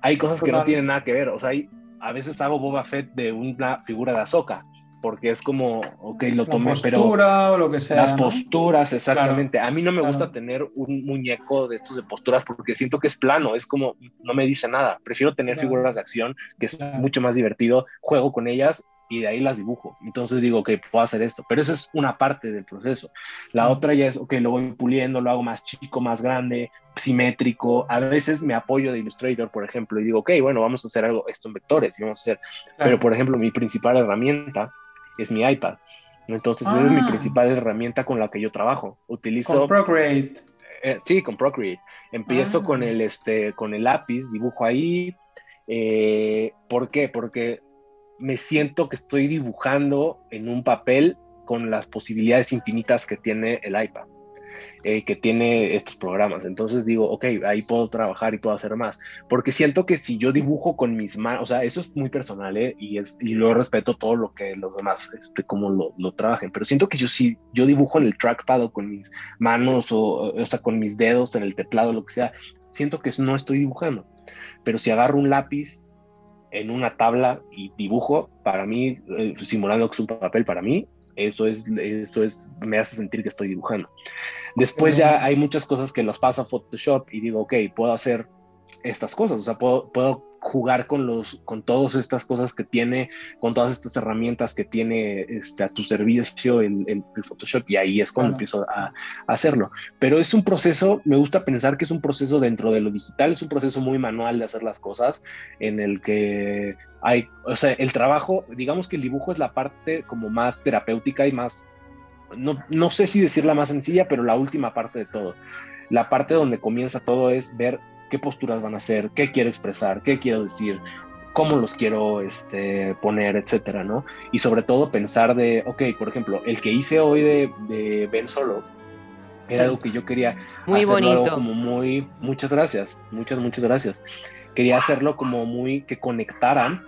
hay cosas que no tienen nada que ver, o sea, hay, a veces hago Boba Fett de una figura de Azoka porque es como, ok, lo tomé, pero... postura o lo que sea. Las posturas, exactamente. a mí no me gusta tener un muñeco de estos de posturas porque siento que es plano, es como, no me dice nada. Prefiero tener figuras de acción, que es mucho más divertido, juego con ellas y de ahí las dibujo. Entonces digo, ok, puedo hacer esto, pero eso es una parte del proceso. La otra ya es, ok, lo voy puliendo, lo hago más chico, más grande, simétrico. A veces me apoyo de Illustrator, por ejemplo, y digo, ok, bueno, vamos a hacer algo, esto en vectores, y vamos a hacer, pero por ejemplo, mi principal herramienta es mi iPad. Entonces, esa es mi ah. principal herramienta con la que yo trabajo. Utilizo. Con Procreate. Eh, sí, con Procreate. Empiezo ah. con, el, este, con el lápiz, dibujo ahí. Eh, ¿Por qué? Porque me siento que estoy dibujando en un papel con las posibilidades infinitas que tiene el iPad. Eh, que tiene estos programas. Entonces digo, ok, ahí puedo trabajar y puedo hacer más. Porque siento que si yo dibujo con mis manos, o sea, eso es muy personal, ¿eh? Y, lo respeto todo lo que los demás, este, como lo, lo trabajen. Pero siento que yo si yo dibujo en el trackpad o con mis manos o, o sea, con mis dedos en el teclado, lo que sea, siento que no estoy dibujando. Pero si agarro un lápiz en una tabla y dibujo, para mí, eh, simulando que es un papel, para mí eso es, eso es, me hace sentir que estoy dibujando. Después ya hay muchas cosas que los pasa a Photoshop y digo, ok, puedo hacer estas cosas, o sea, puedo, puedo jugar con, los, con todas estas cosas que tiene, con todas estas herramientas que tiene este, a tu servicio el, el, Photoshop y ahí es cuando empiezo a, hacerlo. Pero es un proceso, me gusta pensar que es un proceso dentro de lo digital, es un proceso muy manual de hacer las cosas en el que hay, o sea, el trabajo, digamos que el dibujo es la parte como más terapéutica y más, no, no sé si decirla más sencilla, pero la última parte de todo. La parte donde comienza todo es ver qué posturas van a hacer, qué quiero expresar, qué quiero decir, cómo los quiero este, poner, etcétera, ¿no? Y sobre todo pensar de, ok, por ejemplo, el que hice hoy de, de Ben Solo era algo que yo quería muy bonito. como muy muchas gracias muchas muchas gracias. Quería hacerlo como muy que conectaran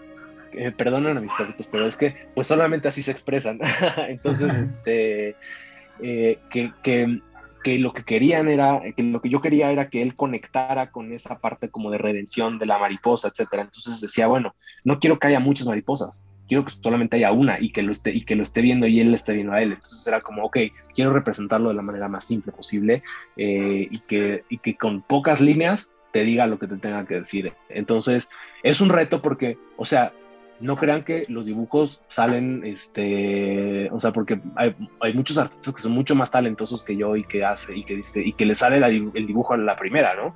eh, perdonen a mis perritos pero es que pues solamente así se expresan. Entonces este eh, que, que que lo que querían era, que lo que yo quería era que él conectara con esa parte como de redención de la mariposa, etcétera. Entonces decía, bueno, no quiero que haya muchas mariposas, quiero que solamente haya una y que lo esté, y que lo esté viendo y él le esté viendo a él. Entonces era como, ok, quiero representarlo de la manera más simple posible eh, y, que, y que con pocas líneas te diga lo que te tenga que decir. Entonces es un reto porque, o sea, no crean que los dibujos salen, este, o sea, porque hay, muchos artistas que son mucho más talentosos que yo y que hace y que dice y que le sale el dibujo a la primera, ¿no?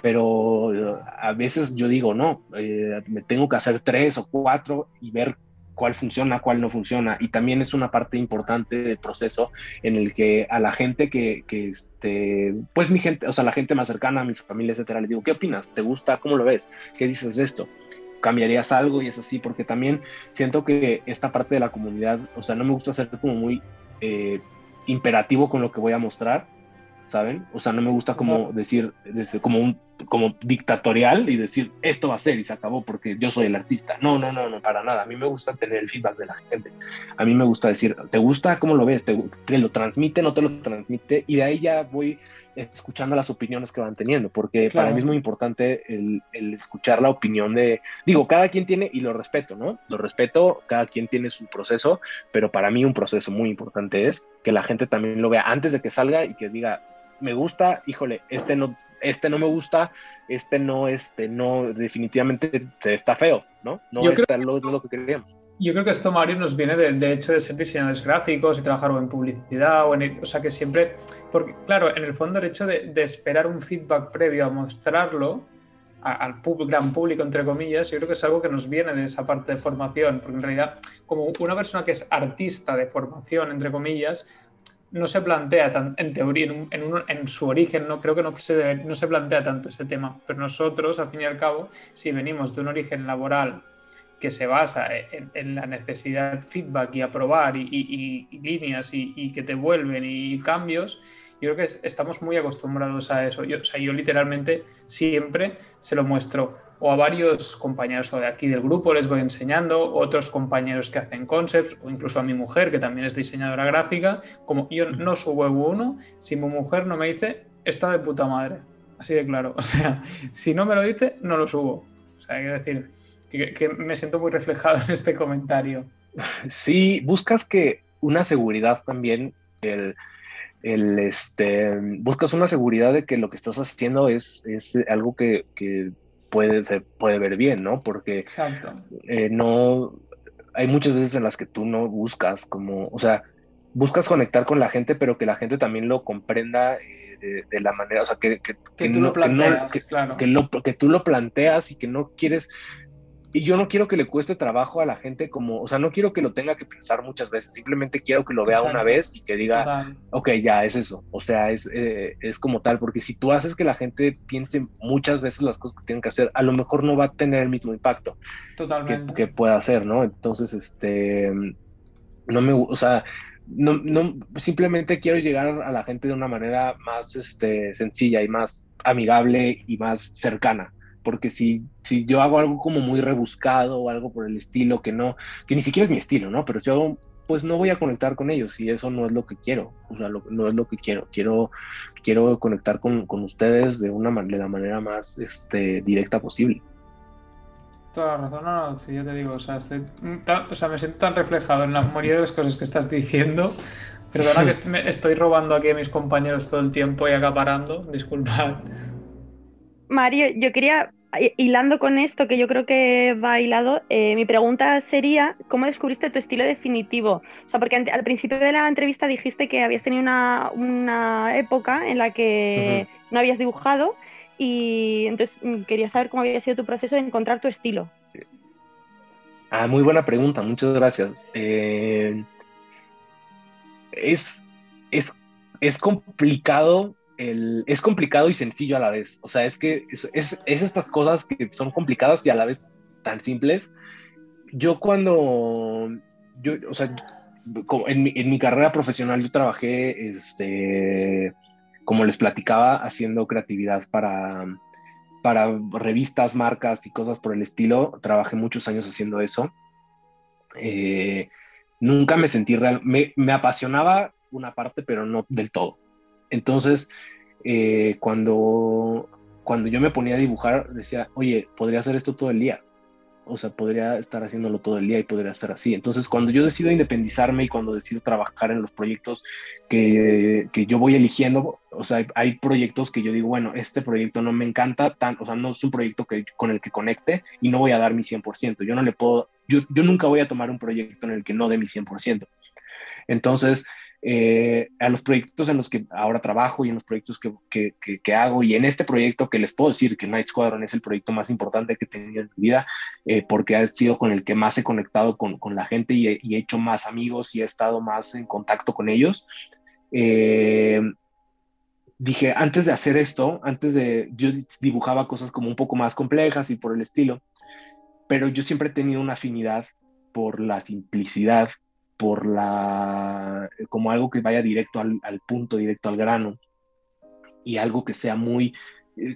Pero eh, a veces yo digo, no, eh, me tengo que hacer tres o cuatro y ver cuál funciona, cuál no funciona. Y también es una parte importante del proceso en el que a la gente que, que este, pues mi gente, o sea, la gente más cercana, a mi familia, etcétera, les digo, ¿qué opinas? ¿Te gusta? ¿Cómo lo ves? ¿Qué dices de esto? Cambiarías algo y es así, porque también siento que esta parte de la comunidad, o sea, no me gusta ser como muy eh, imperativo con lo que voy a mostrar, ¿saben? O sea, no me gusta como decir, como un, como dictatorial y decir esto va a ser y se acabó porque yo soy el artista. No, no, no, no, para nada. A mí me gusta tener el feedback de la gente. A mí me gusta decir, ¿te gusta? ¿Cómo lo ves? ¿Te, lo transmite? ¿No te lo transmite? Y de ahí ya voy escuchando las opiniones que van teniendo, porque para mí es muy importante el, el, escuchar la opinión de, digo, cada quien tiene, y lo respeto, ¿no? Lo respeto, cada quien tiene su proceso, pero para mí un proceso muy importante es que la gente también lo vea antes de que salga y que diga, me gusta, híjole, este no, este no me gusta, este no, este no, definitivamente está feo, ¿no? No Yo está lo, lo que queríamos. Yo creo que esto, Mario, nos viene del de hecho de ser diseñadores gráficos y trabajar en publicidad, o, en, o sea que siempre, porque claro, en el fondo el hecho de, de esperar un feedback previo a mostrarlo al gran público, entre comillas, yo creo que es algo que nos viene de esa parte de formación, porque en realidad, como una persona que es artista de formación, entre comillas, no se plantea tan, en teoría, en, en, en, su origen, no creo que no se, no se plantea tanto ese tema, pero nosotros, al fin y al cabo, si venimos de un origen laboral que se basa en, la necesidad feedback y aprobar y, líneas y, que te vuelven y cambios, yo creo que estamos muy acostumbrados a eso. Yo, o sea, yo literalmente siempre se lo muestro o a varios compañeros o de aquí del grupo les voy enseñando, otros compañeros que hacen concepts o incluso a mi mujer que también es diseñadora gráfica, como yo no subo uno si mi mujer no me dice está de puta madre, así de claro. O sea, si no me lo dice, no lo subo. O sea, hay que decir que, me siento muy reflejado en este comentario. Sí, buscas que una seguridad también, el, el, este, buscas una seguridad de que lo que estás haciendo es, es algo que, que puede, se puede ver bien, ¿no? Porque Exacto. Eh, no, hay muchas veces en las que tú no buscas como, o sea, buscas conectar con la gente, pero que la gente también lo comprenda eh, de, la manera, o sea, que, que, que, tú lo planteas, claro. que, lo, que tú lo planteas y que no quieres y yo no quiero que le cueste trabajo a la gente como, o sea, no quiero que lo tenga que pensar muchas veces, simplemente quiero que lo vea una vez y que diga, ok, ya es eso, o sea, es, eh, es como tal, porque si tú haces que la gente piense muchas veces las cosas que tienen que hacer, a lo mejor no va a tener el mismo impacto Totalmente. Que, pueda hacer, ¿no? Entonces, este, no me, o sea, no, no, simplemente quiero llegar a la gente de una manera más este, sencilla y más amigable y más cercana porque si, si yo hago algo como muy rebuscado o algo por el estilo que no, que ni siquiera es mi estilo, ¿no? Pero si hago, pues no voy a conectar con ellos y eso no es lo que quiero, o sea, no es lo que quiero, quiero, quiero conectar con, con ustedes de, una de la manera más este, directa posible. Toda la razón, no, no, sí, yo te digo, o sea, estoy o sea, me siento tan reflejado en la mayoría de las cosas que estás diciendo. Perdona que estoy robando aquí a mis compañeros todo el tiempo y acaparando, disculpad. Mario, yo quería, hilando con esto, que yo creo que va hilado, eh, mi pregunta sería, ¿cómo descubriste tu estilo definitivo? O sea, porque al principio de la entrevista dijiste que habías tenido una, época en la que no habías dibujado y entonces mm, quería saber cómo había sido tu proceso de encontrar tu estilo. Ah, muy buena pregunta, muchas gracias. Eh, es, es, es complicado es complicado y sencillo a la vez. O sea, es que es, es, estas cosas que son complicadas y a la vez tan simples. Yo cuando, yo, o sea, en mi, en mi carrera profesional yo trabajé, este, como les platicaba, haciendo creatividad para, para revistas, marcas y cosas por el estilo. Trabajé muchos años haciendo eso. Eh, nunca me sentí real, me, me, apasionaba una parte, pero no del todo. Entonces, eh, cuando, cuando yo me ponía a dibujar, decía, oye, podría hacer esto todo el día. O sea, podría estar haciéndolo todo el día y podría estar así. Entonces, cuando yo decido independizarme y cuando decido trabajar en los proyectos que, que yo voy eligiendo, o sea, hay, proyectos que yo digo, bueno, este proyecto no me encanta, tan, o sea, no es un proyecto que, con el que conecte y no voy a dar mi 100%. Yo no le puedo, yo, yo nunca voy a tomar un proyecto en el que no dé mi 100%. Entonces, eh, a los proyectos en los que ahora trabajo y en los proyectos que, que, hago y en este proyecto que les puedo decir que Night Squadron es el proyecto más importante que he tenido en mi vida eh, porque ha sido con el que más he conectado con, con la gente y he, hecho más amigos y he estado más en contacto con ellos. Eh, dije, antes de hacer esto, antes de, yo dibujaba cosas como un poco más complejas y por el estilo, pero yo siempre he tenido una afinidad por la simplicidad por la, como algo que vaya directo al, punto, directo al grano, y algo que sea muy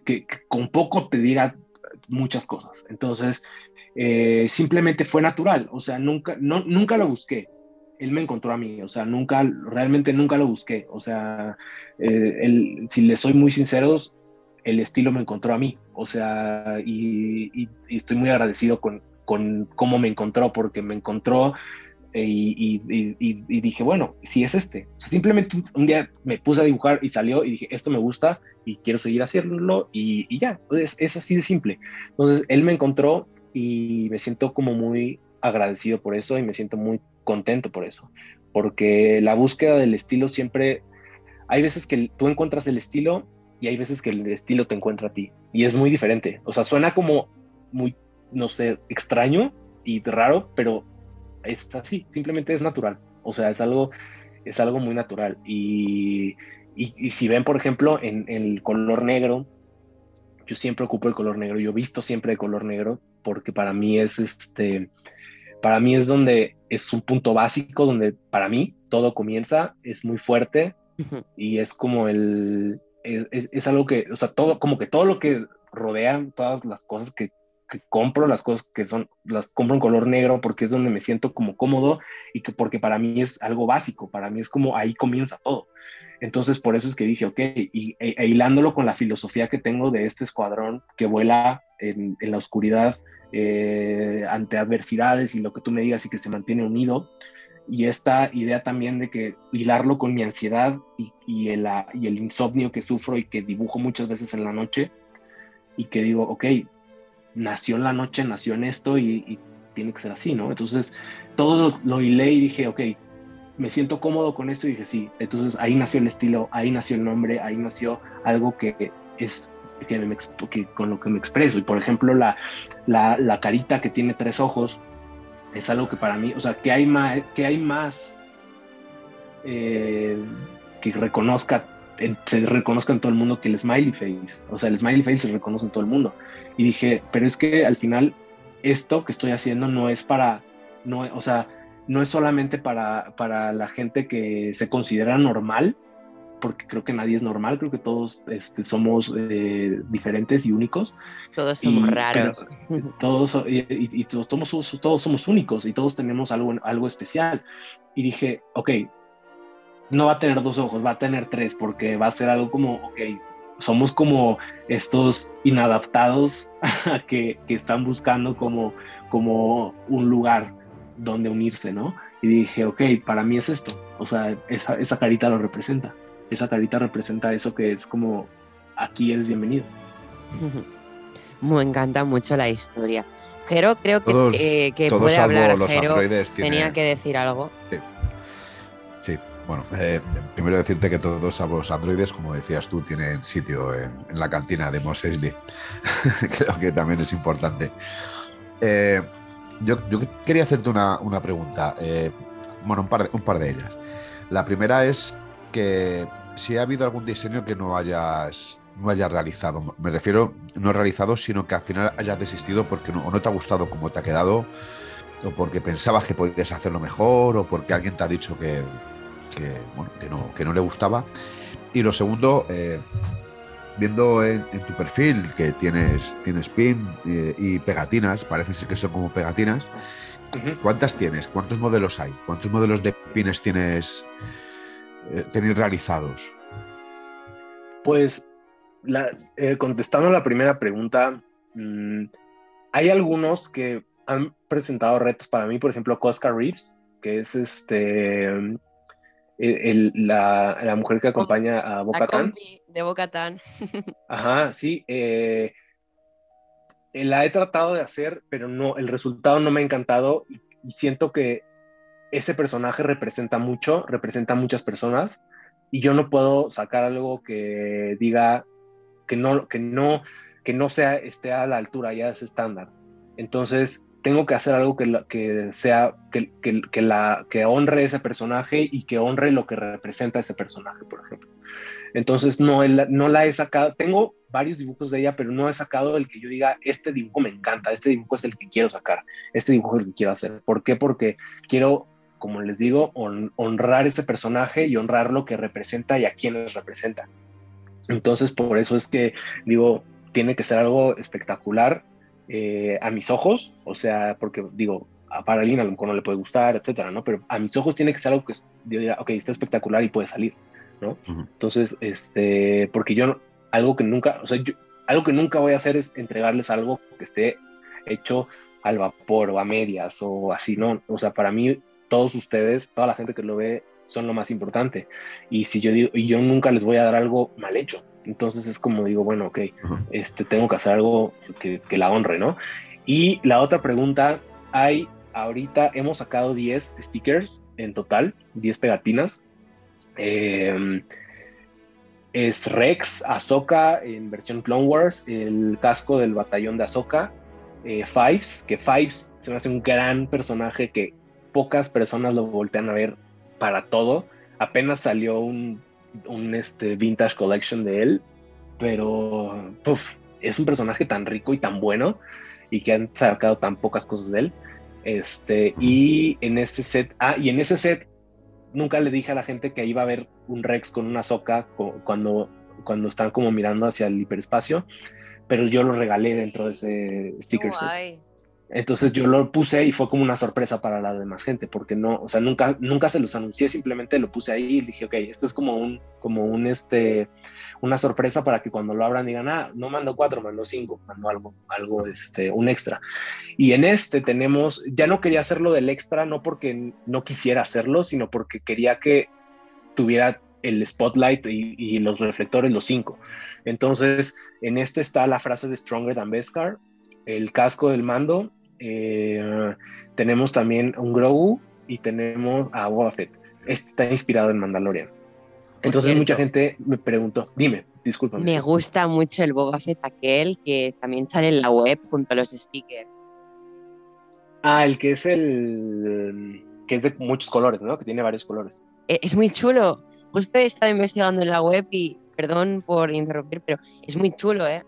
que, con poco te diga muchas cosas. Entonces, eh, simplemente fue natural, o sea, nunca, no, nunca lo busqué. Él me encontró a mí, o sea, nunca, realmente nunca lo busqué. O sea, eh, si le soy muy sinceros, el estilo me encontró a mí, o sea, y, estoy muy agradecido con, con, cómo me encontró, porque me encontró eh, y, dije, bueno, si es este. simplemente un día me puse a dibujar y salió y dije, esto me gusta y quiero seguir haciéndolo y, ya, es, es, así de simple. Entonces, él me encontró y me siento como muy agradecido por eso y me siento muy contento por eso, porque la búsqueda del estilo siempre, hay veces que tú encuentras el estilo y hay veces que el estilo te encuentra a ti y es muy diferente. O sea, suena como muy, no sé, extraño y raro, pero es así, simplemente es natural. O sea, es algo, es algo muy natural. Y, y, si ven, por ejemplo, en, el color negro, yo siempre ocupo el color negro, yo he visto siempre el color negro porque para mí es este, para mí es donde es un punto básico, donde para mí todo comienza, es muy fuerte y es como el, es, algo que, o sea, todo, como que todo lo que rodea, todas las cosas que, compro, las cosas que son, las compro en color negro porque es donde me siento como cómodo y que porque para mí es algo básico, para mí es como ahí comienza todo. Entonces, por eso es que dije, ok, y e, e hilándolo con la filosofía que tengo de este escuadrón que vuela en, la oscuridad eh, ante adversidades y lo que tú me digas y que se mantiene unido, y esta idea también de que hilarlo con mi ansiedad y, y, el, y, el, insomnio que sufro y que dibujo muchas veces en la noche y que digo, ok, nació en la noche, nació en esto y, tiene que ser así, ¿no? Entonces todo lo, lo, hilé y dije, ok, me siento cómodo con esto y dije, sí, entonces ahí nació el estilo, ahí nació el nombre, ahí nació algo que es que, me, que con lo que me expreso. Y por ejemplo, la, la, la carita que tiene tres ojos, es algo que para mí, o sea, que hay más, que hay más eh, que reconozca, se reconozca en todo el mundo que el smiley face, o sea, el smiley face se reconoce en todo el mundo. Y dije, pero es que al final esto que estoy haciendo no es para, no, o sea, no es solamente para, para la gente que se considera normal, porque creo que nadie es normal, creo que todos este, somos eh, diferentes y únicos. Todos somos raros. todos, y, todos, somos, todos somos únicos y todos tenemos algo, algo especial. Y dije, ok, no va a tener dos ojos, va a tener tres, porque va a ser algo como, ok, somos como estos inadaptados que, que están buscando como, como un lugar donde unirse, ¿no? Y dije, ok, para mí es esto, o sea, esa, esa carita lo representa esa carita representa eso que es como aquí eres bienvenido. Me encanta mucho la historia. Jero, creo que, eh, puede hablar. Jero tenía que decir algo. Sí. Bueno, eh, primero decirte que todos los androides, como decías tú, tienen sitio en, la cantina de Mos Eisley. Creo que también es importante. Eh, yo, quería hacerte una, pregunta. bueno, un par, un par de ellas. La primera es que si ha habido algún diseño que no hayas no hayas realizado. Me refiero no realizado, sino que al final hayas desistido porque no, o no te ha gustado como te ha quedado, o porque pensabas que podías hacerlo mejor, o porque alguien te ha dicho que, no, le gustaba. Y lo segundo, eh, viendo en, tu perfil que tienes, tienes pin eh, y pegatinas, parece ser que son como pegatinas. ¿Cuántas tienes? ¿Cuántos modelos hay? ¿Cuántos modelos de pines tienes? eh, tenéis realizados? Pues, eh, contestando a la primera pregunta, mm, hay algunos que han presentado retos para mí, por ejemplo, Cosca Reeves, que es este eh, la, mujer que acompaña a Bocatán. De Bocatán. Ajá, sí. Eh, la he tratado de hacer, pero no, el resultado no me ha encantado y siento que ese personaje representa mucho, representa a muchas personas y yo no puedo sacar algo que diga que no, que no, que no sea, esté a la altura, ya es estándar. Entonces, tengo que hacer algo que, que sea, que, que, la, que honre ese personaje y que honre lo que representa ese personaje, por ejemplo. Entonces, no, no la he sacado, tengo varios dibujos de ella, pero no he sacado el que yo diga, este dibujo me encanta, este dibujo es el que quiero sacar, este dibujo es el que quiero hacer. ¿Por qué? Porque quiero como les digo, honrar ese personaje y honrar lo que representa y a quienes representa. Entonces, por eso es que digo, tiene que ser algo espectacular eh, a mis ojos, o sea, porque digo, a Paralina a lo mejor no le puede gustar, etcétera, ¿no? Pero a mis ojos tiene que ser algo que yo diga, ok, está espectacular y puede salir, ¿no? Entonces, este, porque yo, algo que nunca, o sea, yo, algo que nunca voy a hacer es entregarles algo que esté hecho al vapor o a medias o así, ¿no? O sea, para mí, todos ustedes, toda la gente que lo ve, son lo más importante. Y si yo digo, y yo nunca les voy a dar algo mal hecho. Entonces es como digo, bueno, ok, este, tengo que hacer algo que, que la honre, ¿no? Y la otra pregunta, hay ahorita hemos sacado 10 stickers en total, 10 pegatinas. Em, es Rex, Ahsoka en versión Clone Wars, el casco del batallón de Ahsoka, eh, Fives, que Fives se me hace un gran personaje que pocas personas lo voltean a ver para todo. Apenas salió un, este, vintage collection de él, pero es un personaje tan rico y tan bueno y que han sacado tan pocas cosas de él. Este, y en ese set, ah, y en ese set nunca le dije a la gente que iba a haber un Rex con una soca cuando, cuando están como mirando hacia el hiperespacio, pero yo lo regalé dentro de ese sticker set. Entonces yo lo puse y fue como una sorpresa para la demás gente, porque no, o sea, nunca, nunca se los anuncié, simplemente lo puse ahí y dije, ok, esto es como un, como un, este, una sorpresa para que cuando lo abran digan, ah, no mando cuatro, mando cinco, mando algo, algo, este, un extra. Y en este tenemos, ya no quería hacerlo del extra, no porque no quisiera hacerlo, sino porque quería que tuviera el spotlight y, los reflectores, los cinco. Entonces, en este está la frase de Stronger Than Beskar, el casco del mando eh, tenemos también un Grogu y tenemos a Boba Fett. Este está inspirado en Mandalorian. Entonces mucha gente me preguntó, dime, disculpa Me gusta mucho el Boba Fett aquel que también sale en la web junto a los stickers. Ah, el que es el que es de muchos colores, ¿no? Que tiene varios colores. E, es muy chulo. Justo he estado investigando en la web y perdón por interrumpir, pero es muy chulo, ¿eh?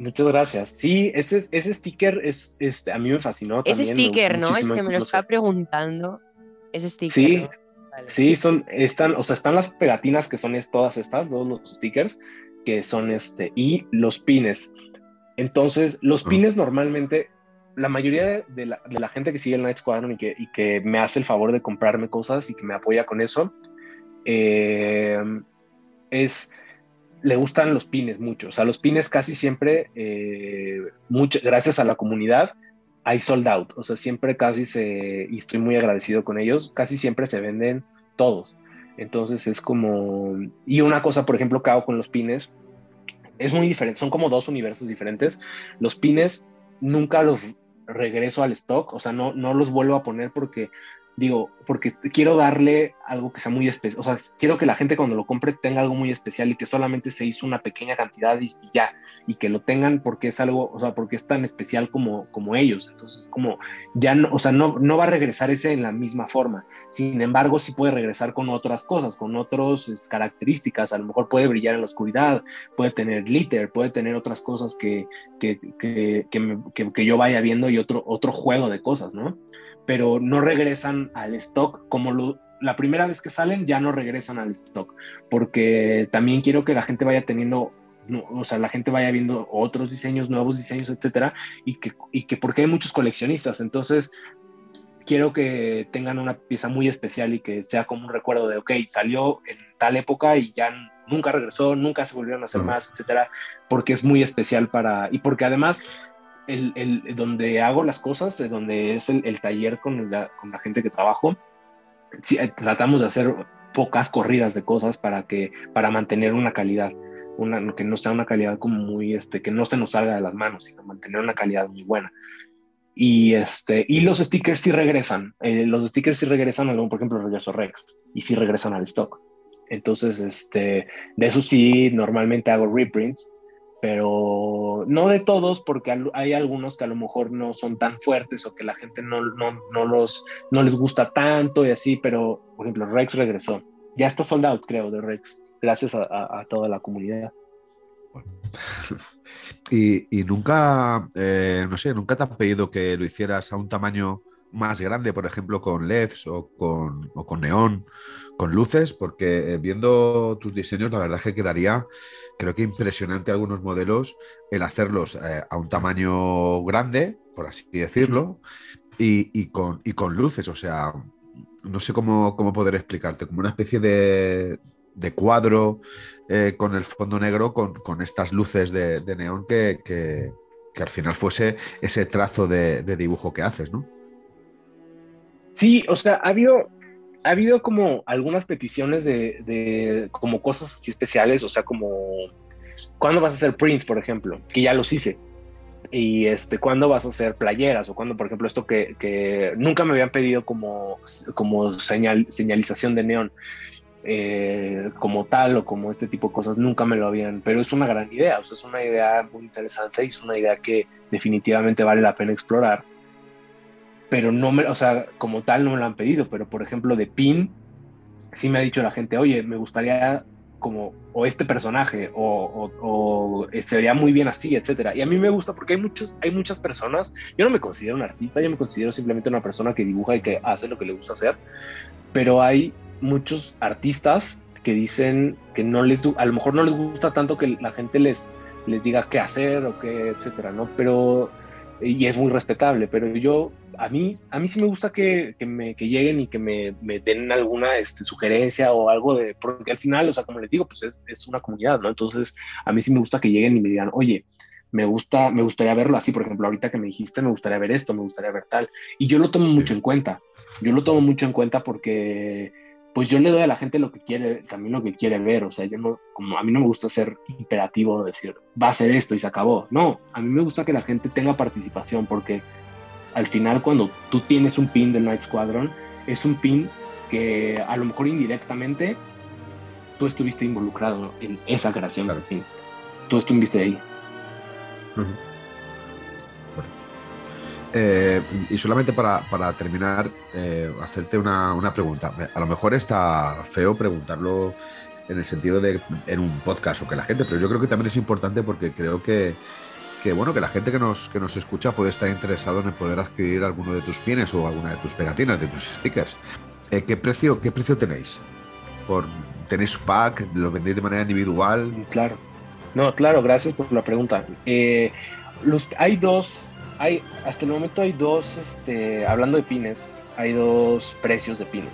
Muchas gracias. Sí, ese, ese sticker es, este, a mí me fascinó. Ese sticker, ¿no? Es que me lo estaba preguntando. Ese sticker. Sí, sí, son, están, o sea, están las pegatinas que son todas estas, todos los stickers, que son este, y los pines. Entonces, los pines normalmente, la mayoría de la, de la, gente que sigue el Night Squadron y que, y que me hace el favor de comprarme cosas y que me apoya con eso, eh, es le gustan los pines mucho. O sea, los pines casi siempre, eh, gracias a la comunidad, hay sold out. O sea, siempre casi se, y estoy muy agradecido con ellos, casi siempre se venden todos. Entonces es como, y una cosa, por ejemplo, que hago con los pines, es muy diferente, son como dos universos diferentes. Los pines nunca los regreso al stock, o sea, no, no los vuelvo a poner porque digo, porque quiero darle algo que sea muy especial, o sea, quiero que la gente cuando lo compre tenga algo muy especial y que solamente se hizo una pequeña cantidad y, ya, y que lo tengan porque es algo, o sea, porque es tan especial como, como ellos, entonces como, ya no, o sea, no, no va a regresar ese en la misma forma, sin embargo, sí puede regresar con otras cosas, con otras características, a lo mejor puede brillar en la oscuridad, puede tener glitter, puede tener otras cosas que, que, que, que, yo vaya viendo y otro, otro juego de cosas, ¿no? Pero no regresan al stock como la primera vez que salen ya no regresan al stock, porque también quiero que la gente vaya teniendo, o sea, la gente vaya viendo otros diseños, nuevos diseños, etcétera, y que, y que porque hay muchos coleccionistas, entonces quiero que tengan una pieza muy especial y que sea como un recuerdo de, ok, salió en tal época y ya nunca regresó, nunca se volvieron a hacer más, etcétera, porque es muy especial para, y porque además el, donde hago las cosas, donde es el, taller con la, gente que trabajo, eh, tratamos de hacer pocas corridas de cosas para, que, para mantener una calidad, que no sea una calidad como muy, este, que no se nos salga de las manos, sino mantener una calidad muy buena. Y, este, los stickers sí regresan, eh, los stickers sí regresan, por ejemplo, regreso Rex, y sí regresan al stock. Entonces, este, de eso sí, normalmente hago reprints, pero no de todos, porque hay algunos que a lo mejor no son tan fuertes o que la gente no, no, los, no les gusta tanto y así, pero por ejemplo, Rex regresó. Ya está sold out, creo, de Rex, gracias a, toda la comunidad. Y, nunca, eh, no sé, nunca te han pedido que lo hicieras a un tamaño más grande, por ejemplo, con LEDs o con, o con neón, con luces, porque eh, viendo tus diseños, la verdad es que quedaría, creo que impresionante algunos modelos el hacerlos eh, a un tamaño grande, por así decirlo, y, con, y con luces, o sea, no sé cómo, poder explicarte, como una especie de, de cuadro eh, con el fondo negro, con, estas luces de, neón que, que, al final fuese ese trazo de, dibujo que haces, ¿no? Sí, o sea, ha habido, ha habido como algunas peticiones de, como cosas así especiales, o sea, como, ¿cuándo vas a hacer prints, por ejemplo? Que ya los hice y este, cuándo vas a hacer playeras o cuándo, por ejemplo, esto que, nunca me habían pedido como, como señal, señalización de neón. Eh, como tal o como este tipo de cosas nunca me lo habían, pero es una gran idea, o sea, es una idea muy interesante y es una idea que definitivamente vale la pena explorar, pero no me, o sea, como tal no me lo han pedido, pero por ejemplo de PIN, sí me ha dicho la gente, oye, me gustaría como o este personaje o, o, se vería muy bien así, etcétera. Y a mí me gusta porque hay muchos, hay muchas personas. Yo no me considero un artista, yo me considero simplemente una persona que dibuja y que hace lo que le gusta hacer. Pero hay muchos artistas que dicen que no les, a lo mejor no les gusta tanto que la gente les, les diga qué hacer o qué, etcétera, ¿no? Pero y es muy respetable, pero yo, a mí, a mí sí me gusta que, que me, que lleguen y que me, me den alguna este, sugerencia o algo de, porque al final, o sea, como les digo, pues es, es, una comunidad, ¿no? Entonces, a mí sí me gusta que lleguen y me digan, oye, me gusta, me gustaría verlo así, por ejemplo, ahorita que me dijiste, me gustaría ver esto, me gustaría ver tal, y yo lo tomo mucho en cuenta, yo lo tomo mucho en cuenta porque pues yo le doy a la gente lo que quiere, también lo que quiere ver, o sea, yo no, como a mí no me gusta ser imperativo, decir, va a ser esto y se acabó, no, a mí me gusta que la gente tenga participación, porque al final cuando tú tienes un pin de Night Squadron, es un pin que a lo mejor indirectamente tú estuviste involucrado en esa creación de ese pin, tú estuviste ahí. Eh, y solamente para, terminar, eh, hacerte una, pregunta. A lo mejor está feo preguntarlo en el sentido de en un podcast o que la gente, pero yo creo que también es importante porque creo que, bueno, que la gente que nos, que nos escucha puede estar interesado en poder adquirir alguno de tus pines o alguna de tus pegatinas, de tus stickers. Eh, ¿qué, precio, ¿Qué precio tenéis? Por, ¿Tenéis pack? ¿Lo vendéis de manera individual? Claro. No, claro, gracias por la pregunta. los, hay dos hay, hasta el momento hay dos, este, hablando de pines, hay dos precios de pines.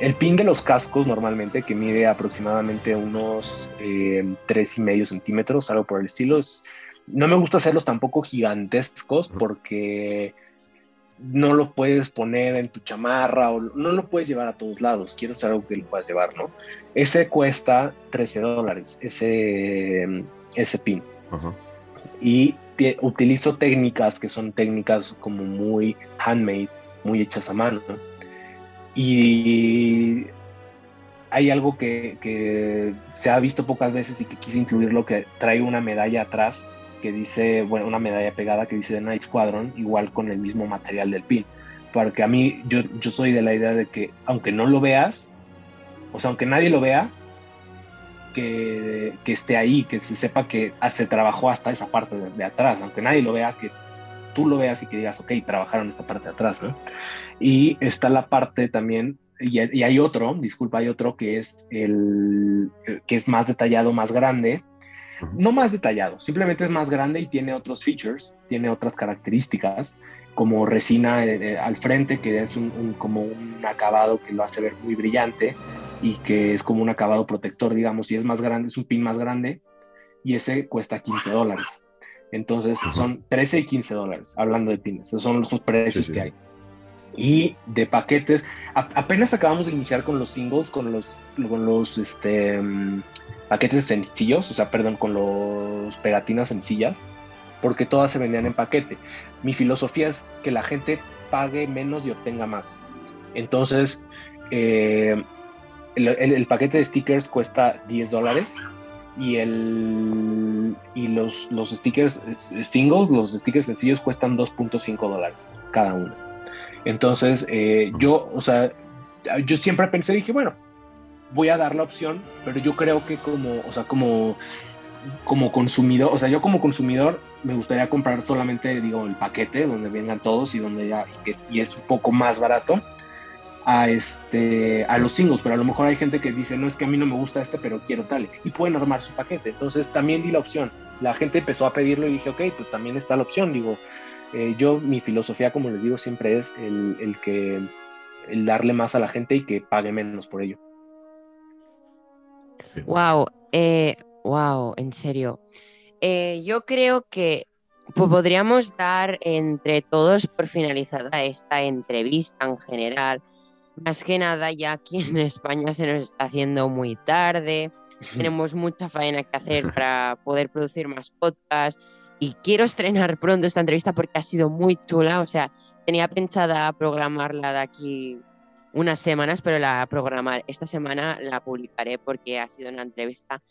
El pin de los cascos normalmente, que mide aproximadamente unos eh, tres y medio centímetros, algo por el estilo, no me gusta hacerlos tampoco gigantescos porque no lo puedes poner en tu chamarra o no lo puedes llevar a todos lados. Quiero hacer algo que lo puedas llevar, ¿no? Ese cuesta 13 dólares, ese, ese pin. Y utilizo técnicas que son técnicas como muy handmade, muy hechas a mano. Y hay algo que, se ha visto pocas veces y que quise incluirlo, que trae una medalla atrás que dice, bueno, una medalla pegada que dice The Night Squadron, igual con el mismo material del pin. Porque a mí, yo, yo soy de la idea de que aunque no lo veas, o sea, aunque nadie lo vea, que, esté ahí, que se sepa que se trabajó hasta esa parte de, atrás, aunque nadie lo vea, que tú lo veas y que digas, ok, trabajaron esta parte de atrás, ¿no? Y está la parte también, y, hay otro, disculpa, hay otro que es el, que es más detallado, más grande, no más detallado, simplemente es más grande y tiene otros features, tiene otras características, como resina eh, eh, al frente, que es un, como un acabado que lo hace ver muy brillante, y que es como un acabado protector, digamos, y es más grande, es un pin más grande y ese cuesta 15 dólares. Entonces son 13 y 15 dólares, hablando de pines, esos son los precios que hay. Y de paquetes, apenas acabamos de iniciar con los singles, con los, con los este, mm, paquetes sencillos, o sea, perdón, con los pegatinas sencillas, porque todas se vendían en paquete. Mi filosofía es que la gente pague menos y obtenga más. Entonces, eh, el, paquete de stickers cuesta 10 dólares y, el, y los, los stickers singles, los stickers sencillos cuestan 2.5 dólares cada uno. Entonces, eh, yo, o sea, yo siempre pensé, dije, bueno, voy a dar la opción, pero yo creo que como, o sea, como como consumidor, o sea, yo como consumidor me gustaría comprar solamente, digo, el paquete donde vengan todos y donde ya, y, es, y es un poco más barato a, este, a los singles, pero a lo mejor hay gente que dice, no es que a mí no me gusta este, pero quiero tal, y pueden armar su paquete. Entonces también di la opción. La gente empezó a pedirlo y dije, ok, pues también está la opción. Digo, eh, yo, mi filosofía, como les digo, siempre es el, el, que, el darle más a la gente y que pague menos por ello. Wow, eh, wow, en serio. Eh, yo creo que pues podríamos dar entre todos por finalizada esta entrevista en general. Más que nada, ya aquí en España se nos está haciendo muy tarde. Tenemos mucha faena que hacer para poder producir más podcasts. Y quiero estrenar pronto esta entrevista porque ha sido muy chula. O sea, tenía pensada programarla de aquí unas semanas, pero la programar esta semana la publicaré porque ha sido una entrevista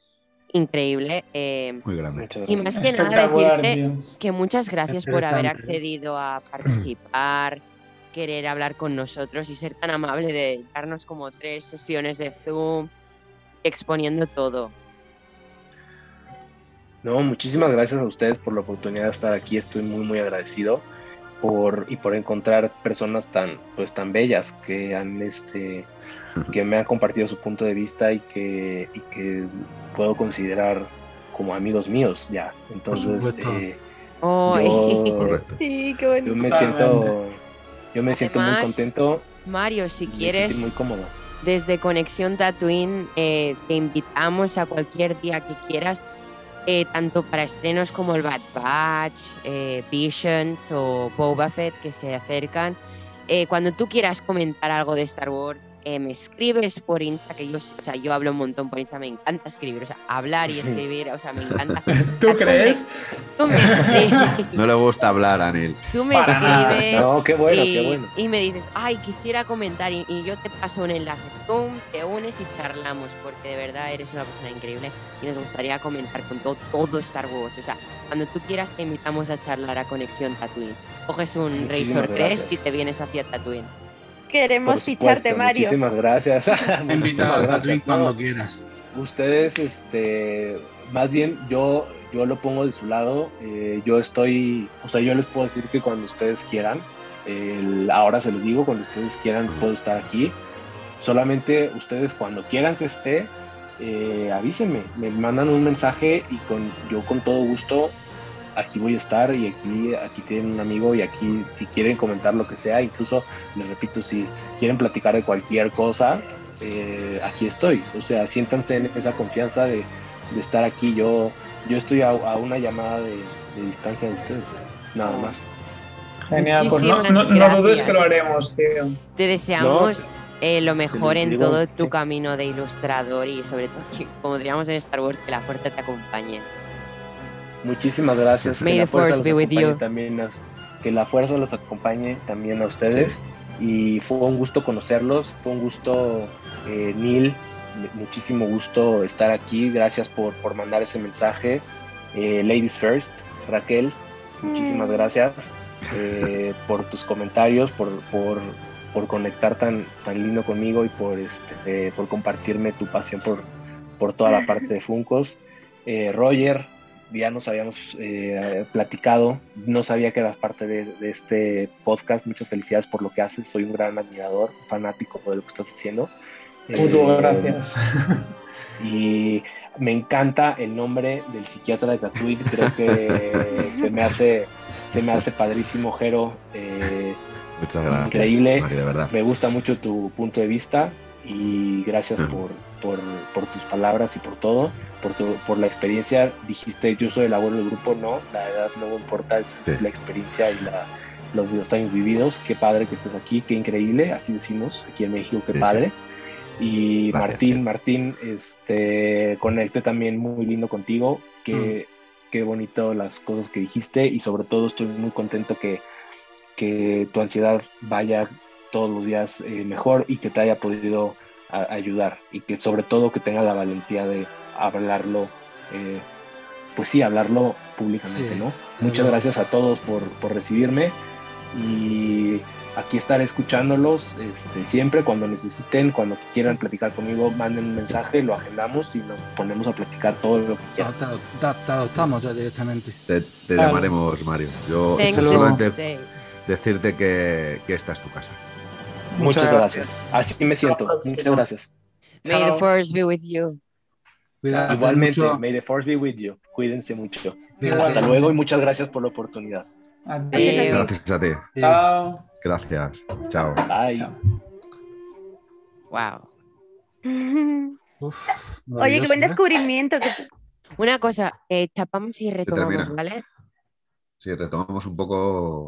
increíble. Eh, Muy grande. Y más que nada decirte que muchas gracias por haber accedido a participar, querer hablar con nosotros y ser tan amable de darnos como tres sesiones de Zoom exponiendo todo. No, muchísimas gracias a ustedes por la oportunidad de estar aquí. Estoy muy, muy agradecido por y por encontrar personas tan, pues, tan bellas que han, este, que me han compartido su punto de vista y que, y que puedo considerar como amigos míos ya. Entonces, eh, yo, sí, qué bueno. yo me siento, yo me siento muy contento. Mario, si quieres, muy cómodo. Desde Conexión Tatooine eh, te invitamos a cualquier día que quieras, eh, tanto para estrenos como el Bad Batch, Visions o Boba Fett que se acercan. cuando tú quieras comentar algo de Star Wars, eh, me escribes por Insta, que yo, o sea, yo hablo un montón por Insta, me encanta escribir, o sea, hablar y escribir, o sea, me encanta. ¿Tú crees? Tú me, escribes. No le gusta hablar, Anil. Tú me escribes. No, qué bueno, y, qué bueno. Y me dices, ay, quisiera comentar, y, yo te paso un enlace. Tú te unes y charlamos, porque de verdad eres una persona increíble y nos gustaría comentar con todo, todo Star Wars. O sea, cuando tú quieras te invitamos a charlar a Conexión Tatooine. Coges un Razor 3 y te vienes hacia Tatooine. Queremos ficharte, Mario. Muchísimas gracias. muchísimas gracias. cuando quieras. Ustedes, este, más bien yo, yo lo pongo de su lado. Eh, yo estoy, o sea, yo les puedo decir que cuando ustedes quieran, ahora se los digo, cuando ustedes quieran puedo estar aquí. Solamente ustedes cuando quieran que esté, eh, avísenme, me mandan un mensaje y con, yo con todo gusto aquí voy a estar y aquí, aquí tienen un amigo y aquí si quieren comentar lo que sea, incluso les repito, si quieren platicar de cualquier cosa, eh, aquí estoy. O sea, siéntanse en esa confianza de, estar aquí. Yo, yo estoy a, una llamada de, distancia de ustedes, nada más. Genial, pues no, no, dudes que lo haremos, tío. Te deseamos eh, lo mejor en todo tu camino de ilustrador y sobre todo, como diríamos en Star Wars, que la fuerza te acompañe. Muchísimas gracias. May que la fuerza los acompañe también que la fuerza los acompañe también a ustedes. Y fue un gusto conocerlos, fue un gusto, eh, Neil, muchísimo gusto estar aquí. Gracias por, por mandar ese mensaje. Eh, ladies First, Raquel, muchísimas mm. gracias eh, por tus comentarios, por, por, por, conectar tan, tan lindo conmigo y por, este, por compartirme tu pasión por, por toda la parte de Funcos. Roger, ya nos habíamos eh, platicado, no sabía que eras parte de, este podcast, muchas felicidades por lo que haces, soy un gran admirador, fanático de lo que estás haciendo. Muchas eh, gracias. Y me encanta el nombre del psiquiatra de Tatooine, creo que se me hace, se me hace padrísimo, Jero. Eh, muchas gracias. Increíble. Me gusta mucho tu punto de vista y gracias por, por, por, tus palabras y por todo, por, por la experiencia. Dijiste, yo soy el abuelo del grupo, no, la edad no importa, es la experiencia y la, los, años vividos. Qué padre que estés aquí, qué increíble, así decimos aquí en México, qué padre. Y Martín, Martín, este, conecté también muy lindo contigo, qué, mm. qué bonito las cosas que dijiste y sobre todo estoy muy contento que, que tu ansiedad vaya todos los días eh, mejor y que te haya podido ayudar y que sobre todo que tenga la valentía de hablarlo, eh, pues sí, hablarlo públicamente, ¿no? Muchas gracias a todos por, recibirme y aquí estaré escuchándolos este, siempre, cuando necesiten, cuando quieran platicar conmigo, manden un mensaje, lo agendamos y nos ponemos a platicar todo lo que quieran. Te, adoptamos ya directamente. Te, llamaremos, Mario. Yo solamente decirte que, que esta es tu casa. Muchas, gracias. Así me siento. Muchas gracias. May the force be with you. Igualmente, may the force be with you. Cuídense mucho. Hasta luego y muchas gracias por la oportunidad. Gracias a ti. Chao. Gracias. Chao. Bye. Wow. Oye, qué buen descubrimiento. Una cosa, eh, chapamos y retomamos, ¿vale? Sí, retomamos un poco